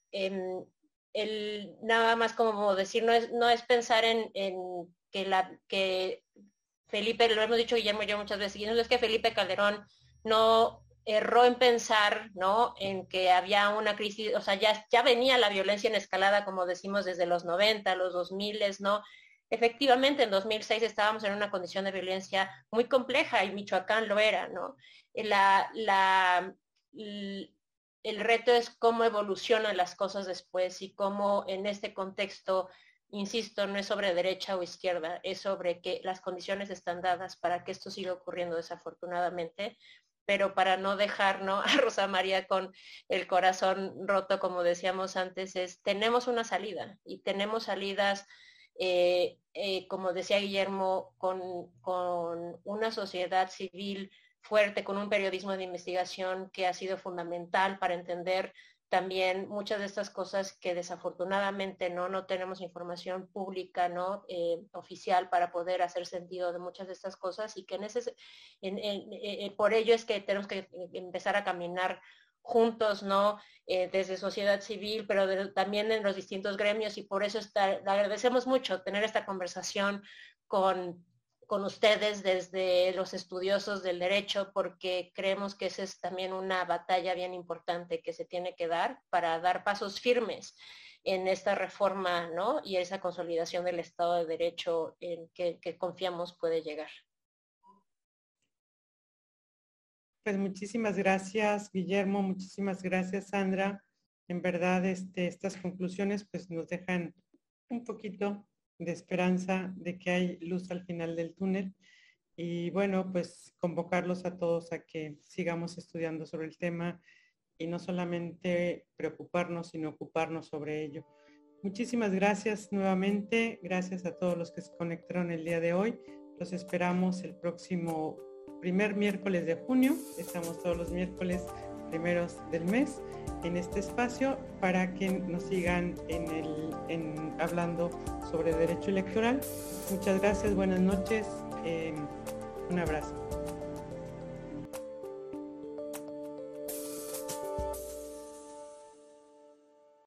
Speaker 3: el, nada más como decir, no es, no es pensar en, que, la, que Felipe, lo hemos dicho Guillermo y yo muchas veces, y no es que Felipe Calderón no erró en pensar, ¿no? En que había una crisis, o sea, ya, ya venía la violencia en escalada, como decimos, desde los 90, los 2000, ¿no? Efectivamente, en 2006 estábamos en una condición de violencia muy compleja y Michoacán lo era, ¿no? La, el reto es cómo evolucionan las cosas después y cómo en este contexto, insisto, no es sobre derecha o izquierda, es sobre que las condiciones están dadas para que esto siga ocurriendo desafortunadamente, pero para no dejar a Rosa María con el corazón roto, como decíamos antes, es tenemos una salida y tenemos salidas, eh, eh, como decía Guillermo, con, con una sociedad civil fuerte, con un periodismo de investigación que ha sido fundamental para entender también muchas de estas cosas que desafortunadamente no, no tenemos información pública, ¿no? Eh, oficial para poder hacer sentido de muchas de estas cosas y que en ese, en, por ello es que tenemos que empezar a caminar juntos, ¿no? Eh, desde sociedad civil, pero también en los distintos gremios y por eso está, agradecemos mucho tener esta conversación con con ustedes desde los estudiosos del derecho porque creemos que esa es también una batalla bien importante que se tiene que dar para dar pasos firmes en esta reforma ¿no? y esa consolidación del Estado de Derecho en que, confiamos puede llegar.
Speaker 1: Pues muchísimas gracias, Guillermo, muchísimas gracias, Sandra. En verdad, este, estas conclusiones pues nos dejan un poquito de esperanza de que hay luz al final del túnel. Y bueno, pues convocarlos a todos a que sigamos estudiando sobre el tema y no solamente preocuparnos, sino ocuparnos sobre ello. Muchísimas gracias nuevamente. Gracias a todos los que se conectaron el día de hoy. Los esperamos el próximo primer miércoles de junio. Estamos todos los miércoles primeros del mes en este espacio para que nos sigan en el, en, hablando sobre derecho electoral. Muchas gracias, buenas noches, eh, un abrazo.